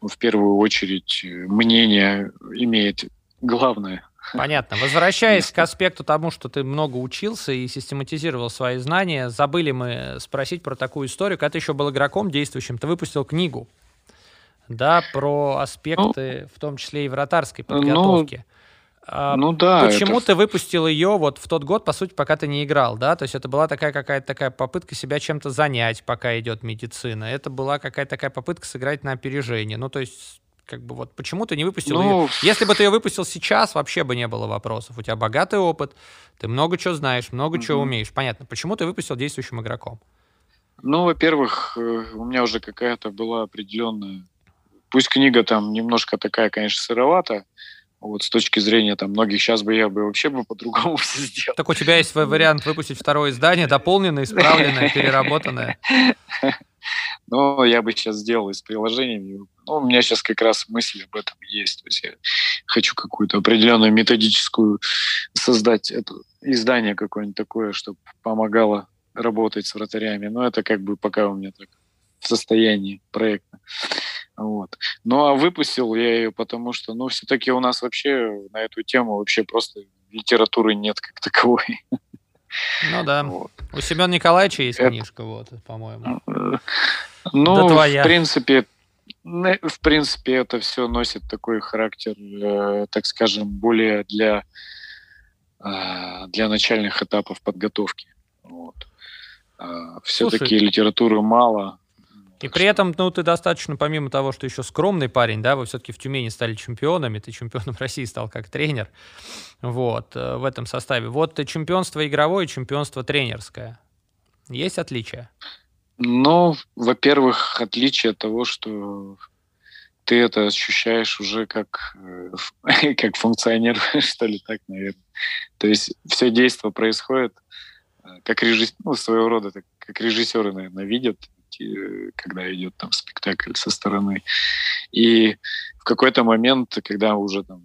Speaker 2: ну, в первую очередь, мнение имеет главное.
Speaker 1: Понятно. Возвращаясь к аспекту тому, что ты много учился и систематизировал свои знания, забыли мы спросить про такую историю. Когда ты еще был игроком действующим, ты выпустил книгу, да, про аспекты, ну, в том числе и вратарской подготовки.
Speaker 2: Ну, ну да.
Speaker 1: Почему это... ты выпустил ее вот в тот год, по сути, пока ты не играл, да? То есть это была такая какая-то такая попытка себя чем-то занять, пока идет медицина. Это была какая-то такая попытка сыграть на опережение. Ну, то есть как бы вот почему ты не выпустил ну, ее? Если бы ты ее выпустил сейчас, вообще бы не было вопросов. У тебя богатый опыт, ты много чего знаешь, много угу. чего умеешь. Понятно. Почему ты выпустил действующим игроком?
Speaker 2: Ну, во-первых, э, у меня уже какая-то была определенная... Пусть книга там немножко такая, конечно, сыровата, вот с точки зрения там многих сейчас бы я бы вообще бы по-другому все сделал.
Speaker 1: Так у тебя есть вариант выпустить второе издание, дополненное, исправленное, переработанное?
Speaker 2: Но я бы сейчас сделал из приложения. Ну, у меня сейчас как раз мысль об этом есть. То есть я хочу какую-то определенную методическую создать это издание какое-нибудь такое, чтобы помогало работать с вратарями. Но это как бы пока у меня так в состоянии проекта. Вот. Ну, а выпустил я ее, потому что, ну, все-таки у нас вообще на эту тему вообще просто литературы нет как таковой.
Speaker 1: Ну да. Вот. У Семена Николаевича есть это... книжка, вот, по-моему.
Speaker 2: Ну, да твоя. в принципе, в принципе, это все носит такой характер, э, так скажем, более для, э, для начальных этапов подготовки. Вот. Э, все-таки литературы мало,
Speaker 1: и при этом, ну, ты достаточно, помимо того, что еще скромный парень, да, вы все-таки в Тюмени стали чемпионами, ты чемпионом России стал как тренер, вот, э, в этом составе. Вот чемпионство игровое, чемпионство тренерское. Есть отличия?
Speaker 2: Ну, во-первых, отличие того, что ты это ощущаешь уже как, э, как функционер, что ли, так, наверное. То есть все действие происходит э, как режиссер, ну, своего рода, так, как режиссеры, наверное, видят, когда идет там спектакль со стороны. И в какой-то момент, когда уже там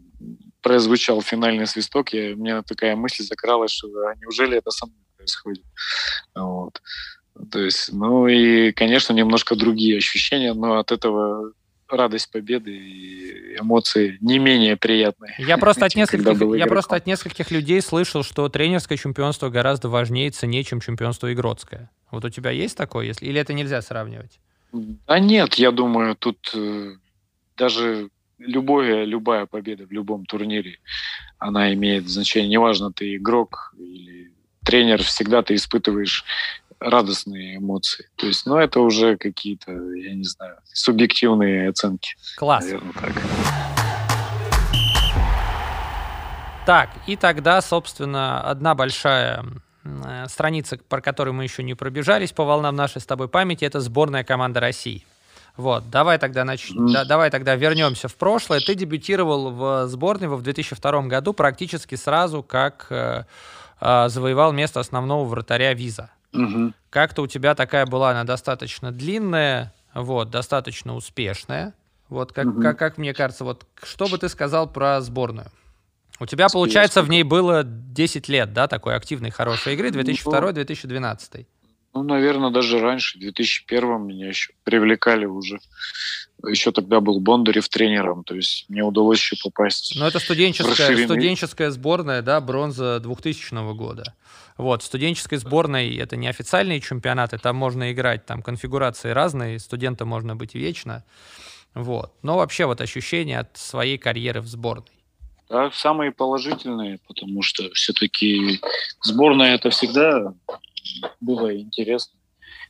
Speaker 2: прозвучал финальный свисток, я, у меня такая мысль закралась, что а неужели это со мной происходит? Вот. То есть, ну и, конечно, немножко другие ощущения, но от этого радость победы и эмоции не менее приятные.
Speaker 1: Я просто, от нескольких, я просто от нескольких людей слышал, что тренерское чемпионство гораздо важнее и ценнее, чем чемпионство игротское. Вот у тебя есть такое, если или это нельзя сравнивать?
Speaker 2: Да нет, я думаю, тут э, даже любое, любая победа в любом турнире, она имеет значение. Неважно, ты игрок или тренер, всегда ты испытываешь радостные эмоции. То есть, ну, это уже какие-то, я не знаю, субъективные оценки.
Speaker 1: Класс. Наверное, так. Так, и тогда, собственно, одна большая э, страница, про которую мы еще не пробежались по волнам нашей с тобой памяти, это сборная команда России. Вот, давай тогда, нач... mm. да, давай тогда вернемся в прошлое. Ты дебютировал в сборной в 2002 году практически сразу, как э, э, завоевал место основного вратаря Виза. Угу. Как-то у тебя такая была, она достаточно длинная, вот, достаточно успешная. Вот как, угу. как, как мне кажется, вот что бы ты сказал про сборную? У тебя, получается, в ней было 10 лет, да, такой активной, хорошей игры, 2002-2012.
Speaker 2: Ну, наверное, даже раньше, в 2001 меня еще привлекали уже. Еще тогда был Бондарев тренером, то есть мне удалось еще попасть.
Speaker 1: Ну, это студенческая, студенческая сборная, да, бронза 2000 года. Вот, студенческой сборной это не официальные чемпионаты, там можно играть, там конфигурации разные, студентам можно быть вечно. Вот. Но вообще вот ощущение от своей карьеры в сборной.
Speaker 2: Да, самые положительные, потому что все-таки сборная это всегда было интересно,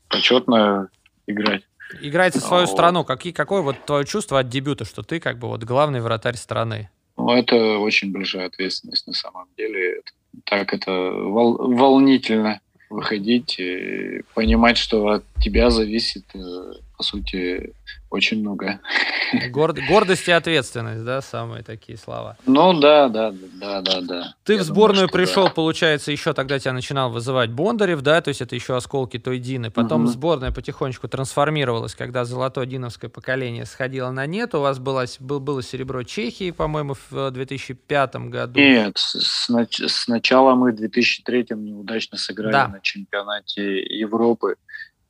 Speaker 2: почетно играть.
Speaker 1: Играть за свою Но... страну. Какие, какое вот твое чувство от дебюта, что ты как бы вот главный вратарь страны?
Speaker 2: Ну, это очень большая ответственность на самом деле. Так это вол, волнительно выходить и понимать, что от тебя зависит, э, по сути, очень много.
Speaker 1: Горд, гордость и ответственность, да, самые такие слова.
Speaker 2: Ну да, да, да, да, да.
Speaker 1: Ты Я в сборную думаю, пришел, да. получается, еще тогда тебя начинал вызывать Бондарев, да, то есть это еще осколки той Дины. Потом угу. сборная потихонечку трансформировалась, когда золотое диновское поколение сходило на нет. У вас было, был, было серебро Чехии, по-моему, в 2005 году.
Speaker 2: Нет, снач- сначала мы в 2003 неудачно сыграли да. на чемпионате Европы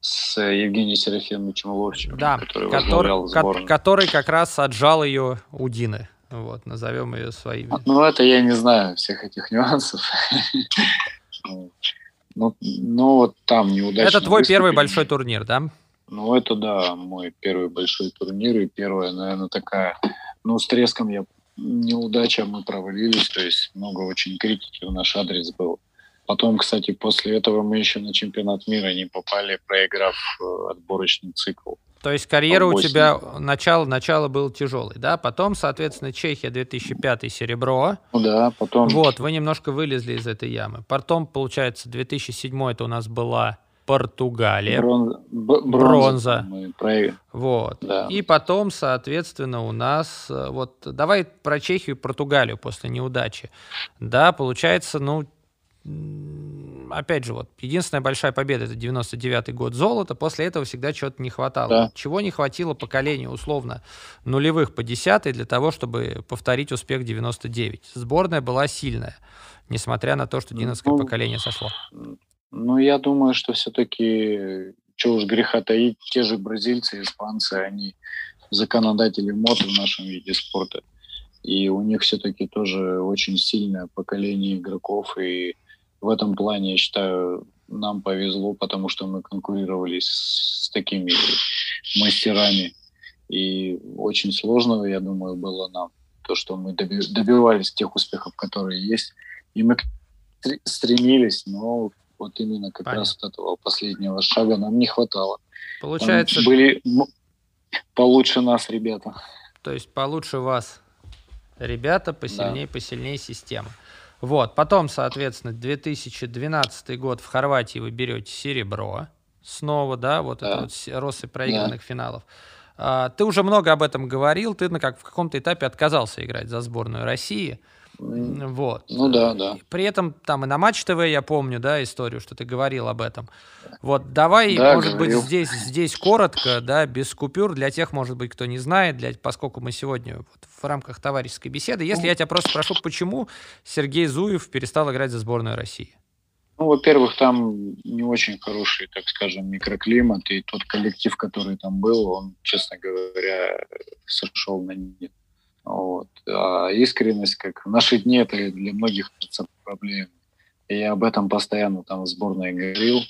Speaker 2: с Евгением Серафимовичем Ловчевым,
Speaker 1: да, который который, ко- который как раз отжал ее у Дины. Вот, назовем ее своими.
Speaker 2: Ну, это я не знаю всех этих нюансов. Ну, ну, вот там неудачно
Speaker 1: Это твой первый большой турнир, да?
Speaker 2: Ну, это, да, мой первый большой турнир. И первая, наверное, такая... Ну, с треском я неудача мы провалились. То есть много очень критики в наш адрес был. Потом, кстати, после этого мы еще на чемпионат мира не попали, проиграв э, отборочный цикл.
Speaker 1: То есть карьера у тебя, начало, начало был тяжелый, да? Потом, соответственно, Чехия 2005 серебро.
Speaker 2: Ну да, потом...
Speaker 1: Вот, вы немножко вылезли из этой ямы. Потом, получается, 2007 это у нас была Португалия.
Speaker 2: Бронза.
Speaker 1: бронза. бронза. Вот. Да. И потом, соответственно, у нас... Э, вот давай про Чехию и Португалию после неудачи. Да, получается, ну, опять же, вот единственная большая победа это 99-й год золота, после этого всегда чего-то не хватало. Да. Чего не хватило поколению условно нулевых по десятый для того, чтобы повторить успех 99. Сборная была сильная, несмотря на то, что диновское ну, поколение сошло.
Speaker 2: Ну, я думаю, что все-таки, что уж греха таить, те же бразильцы, испанцы, они законодатели мод в нашем виде спорта. И у них все-таки тоже очень сильное поколение игроков. И в этом плане, я считаю, нам повезло, потому что мы конкурировали с, с такими мастерами. И очень сложно, я думаю, было нам то, что мы доби- добивались тех успехов, которые есть. И мы стремились, но вот именно как Понятно. раз этого последнего шага нам не хватало.
Speaker 1: Получается...
Speaker 2: Там были получше нас ребята.
Speaker 1: То есть получше вас ребята, посильнее, да. посильнее система. Вот, потом, соответственно, 2012 год в Хорватии вы берете серебро, снова, да, вот да. это вот россыпь проигранных да. финалов. А, ты уже много об этом говорил, ты на как, в каком-то этапе отказался играть за сборную России. Вот.
Speaker 2: Ну да, да.
Speaker 1: При этом там и на Матч ТВ я помню, да, историю, что ты говорил об этом. Вот давай, да, может говорил. быть, здесь, здесь коротко, да, без купюр, для тех, может быть, кто не знает, для, поскольку мы сегодня вот в рамках товарищеской беседы, если ну, я тебя просто спрошу, почему Сергей Зуев перестал играть за сборную России?
Speaker 2: Ну, во-первых, там не очень хороший, так скажем, микроклимат, и тот коллектив, который там был, он, честно говоря, сошел на нет. Вот. А искренность, как в наши дни, это для многих проблема. И я об этом постоянно там в сборной говорил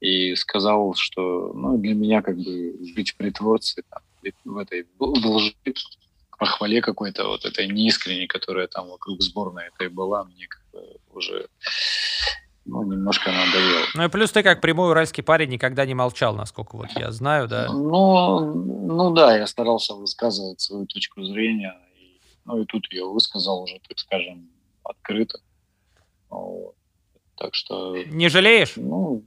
Speaker 2: и сказал, что ну, для меня как бы быть притворцей там, в этой лжи, похвале какой-то вот этой неискренней, которая там вокруг сборной этой была, мне как бы уже ну, немножко надоело.
Speaker 1: Ну и плюс ты как прямой уральский парень никогда не молчал, насколько вот я знаю, да?
Speaker 2: Ну, ну да, я старался высказывать свою точку зрения, ну и тут я высказал уже, так скажем, открыто. Вот. Так что...
Speaker 1: Не жалеешь?
Speaker 2: Ну,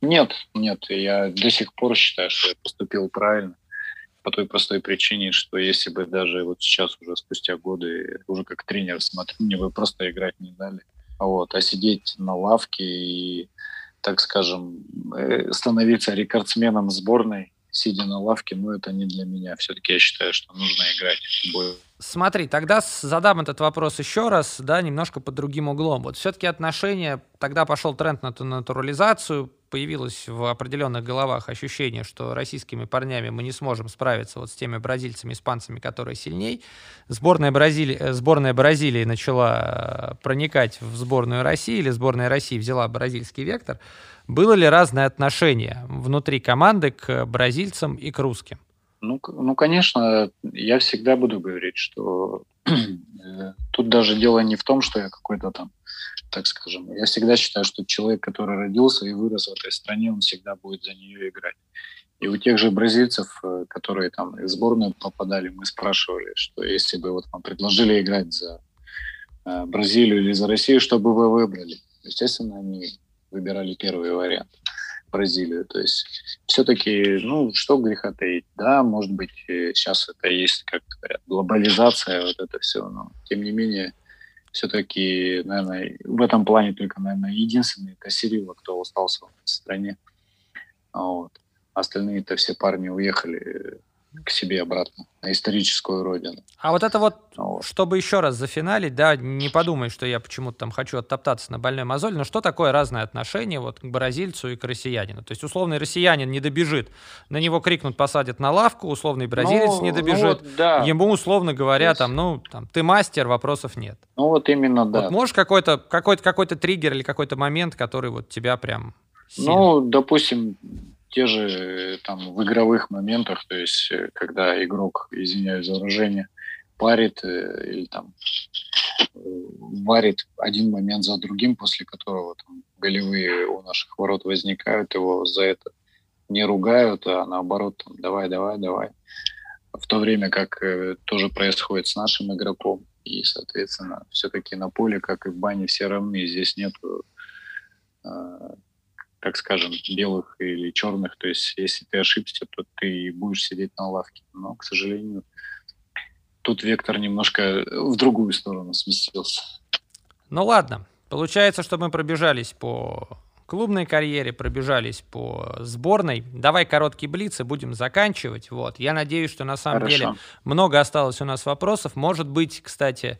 Speaker 2: нет, нет. Я до сих пор считаю, что я поступил правильно. По той простой причине, что если бы даже вот сейчас, уже спустя годы, уже как тренер смотрю, мне бы просто играть не дали. Вот, а сидеть на лавке и, так скажем, э, становиться рекордсменом сборной, сидя на лавке, ну, это не для меня. Все-таки я считаю, что нужно играть бой
Speaker 1: Смотри, тогда задам этот вопрос еще раз, да, немножко под другим углом. Вот все-таки отношения, тогда пошел тренд на натурализацию, появилось в определенных головах ощущение, что российскими парнями мы не сможем справиться вот с теми бразильцами, испанцами, которые сильней. Сборная Бразилии, э, сборная Бразилии начала э, проникать в сборную России, или сборная России взяла бразильский вектор. Было ли разное отношение внутри команды к бразильцам и к русским?
Speaker 2: Ну, ну, конечно, я всегда буду говорить, что э, тут даже дело не в том, что я какой-то там, так скажем, я всегда считаю, что человек, который родился и вырос в этой стране, он всегда будет за нее играть. И у тех же бразильцев, э, которые там в сборную попадали, мы спрашивали, что если бы вот вам предложили играть за э, Бразилию или за Россию, что бы вы выбрали? Естественно, они выбирали первый вариант. Бразилию. То есть все-таки, ну, что греха таить, да, может быть, сейчас это есть, как говорят, глобализация, вот это все, но тем не менее, все-таки, наверное, в этом плане только, наверное, единственный это Сирила, кто остался в стране. Вот. Остальные-то все парни уехали к себе обратно, на историческую родину.
Speaker 1: А вот это вот, вот, чтобы еще раз зафиналить, да, не подумай, что я почему-то там хочу оттоптаться на больной мозоль, но что такое разное отношение вот к бразильцу и к россиянину? То есть условный россиянин не добежит, на него крикнут, посадят на лавку, условный бразилец ну, не ну добежит, ну вот, да. ему условно говоря, есть... там, ну, там, ты мастер, вопросов нет.
Speaker 2: Ну вот именно, да.
Speaker 1: Вот можешь какой-то какой-то какой-то триггер или какой-то момент, который вот тебя прям
Speaker 2: сильно... Ну, допустим, те же там в игровых моментах, то есть э, когда игрок, извиняюсь за выражение, парит э, или там э, варит один момент за другим, после которого там голевые у наших ворот возникают, его за это не ругают, а наоборот, там, давай, давай, давай. В то время как э, тоже происходит с нашим игроком. И, соответственно, все-таки на поле, как и в бане, все равны. Здесь нет э, так скажем, белых или черных. То есть, если ты ошибся, то ты будешь сидеть на лавке. Но, к сожалению, тут вектор немножко в другую сторону сместился.
Speaker 1: Ну ладно, Получается, что мы пробежались по клубной карьере, пробежались по сборной. Давай короткий блиц и будем заканчивать. Вот. Я надеюсь, что на самом
Speaker 2: Хорошо.
Speaker 1: деле много осталось у нас вопросов. Может быть, кстати, э,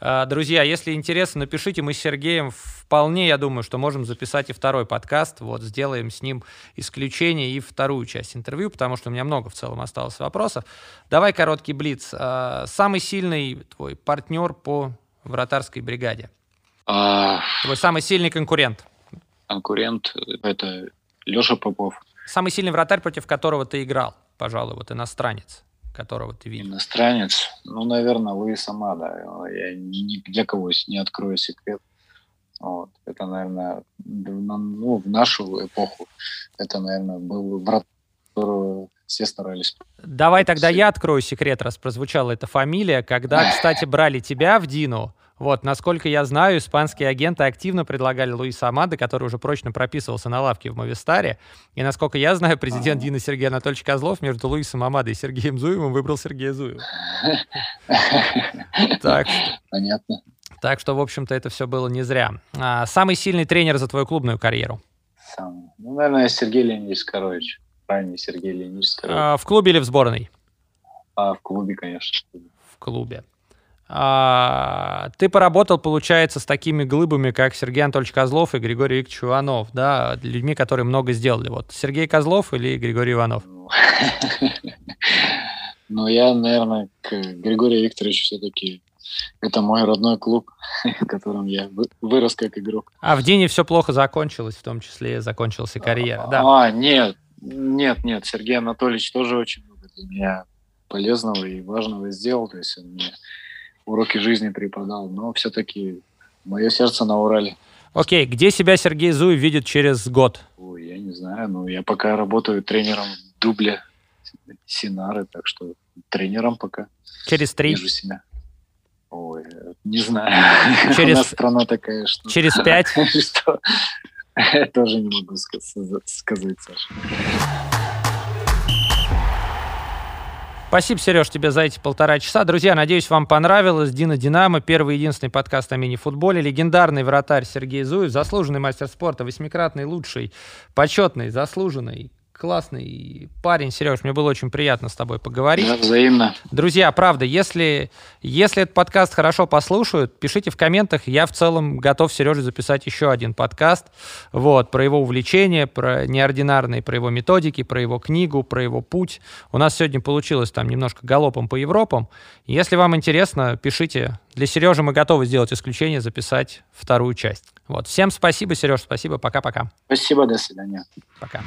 Speaker 1: друзья, если интересно, напишите. Мы с Сергеем вполне, я думаю, что можем записать и второй подкаст. Вот, сделаем с ним исключение и вторую часть интервью, потому что у меня много в целом осталось вопросов. Давай короткий блиц. Э, Самый сильный твой партнер по вратарской бригаде?
Speaker 2: А,
Speaker 1: Твой самый сильный конкурент?
Speaker 2: конкурент это Леша Попов,
Speaker 1: Самый сильный вратарь, против которого ты играл, пожалуй, вот иностранец, которого ты видел.
Speaker 2: иностранец. Ну, наверное, Луис Амада. Я ни, для кого не открою секрет. Вот. Это, наверное, ну, в нашу эпоху это, наверное, был врат, которого все старались.
Speaker 1: Давай тогда я открою секрет, раз прозвучала эта фамилия. Когда, кстати, брали тебя в Дину, вот, насколько я знаю, испанские агенты активно предлагали Луиса Амада, который уже прочно прописывался на лавке в Мовистаре. И, насколько я знаю, президент. Дина Сергей Анатольевич Козлов между Луисом Амадой и Сергеем Зуевым выбрал Сергея Зуева. Так,
Speaker 2: Понятно.
Speaker 1: так что, в общем-то, это все было не зря. А, самый сильный тренер за твою клубную карьеру?
Speaker 2: Сам. Ну, наверное, Сергей Леонидович Скорович. Ранний Сергей Леонидович Скорович.
Speaker 1: А, в клубе или в сборной?
Speaker 2: А в клубе, конечно.
Speaker 1: в клубе. А, ты поработал, получается, с такими глыбами, как Сергей Анатольевич Козлов и Григорий Викторович Иванов, да, людьми, которые много сделали. Вот Сергей Козлов или Григорий Иванов?
Speaker 2: Ну, я, наверное, к Григорию Викторовичу все-таки это мой родной клуб, в котором я вы- вырос как игрок.
Speaker 1: А в Дине все плохо закончилось, в том числе закончилась и карьера. Да.
Speaker 2: А, нет, нет, нет, Сергей Анатольевич тоже очень много для меня полезного и важного сделал, то есть он мне уроки жизни преподал, но все-таки мое сердце на Урале.
Speaker 1: Окей, где себя Сергей Зуев видит через год?
Speaker 2: Ой, я не знаю, ну я пока работаю тренером в дубле Синары, так что тренером пока
Speaker 1: Через три?
Speaker 2: вижу себя. Ой, не знаю.
Speaker 1: Через-
Speaker 2: У нас страна такая, что...
Speaker 1: Через пять?
Speaker 2: что тоже не могу ска- сказать, Саша.
Speaker 1: Спасибо, Сереж, тебе за эти полтора часа. Друзья, надеюсь, вам понравилось. Дина Динамо, первый единственный подкаст о мини-футболе. Легендарный вратарь Сергей Зуев, заслуженный мастер спорта, восьмикратный лучший, почетный, заслуженный, классный парень. Сереж, мне было очень приятно с тобой поговорить.
Speaker 2: Да, взаимно.
Speaker 1: Друзья, правда, если, если этот подкаст хорошо послушают, пишите в комментах. Я в целом готов Сереже записать еще один подкаст вот, про его увлечения, про неординарные, про его методики, про его книгу, про его путь. У нас сегодня получилось там немножко галопом по Европам. Если вам интересно, пишите. Для Сережи мы готовы сделать исключение, записать вторую часть. Вот. Всем спасибо, Сереж, спасибо. Пока-пока.
Speaker 2: Спасибо, до свидания.
Speaker 1: Пока.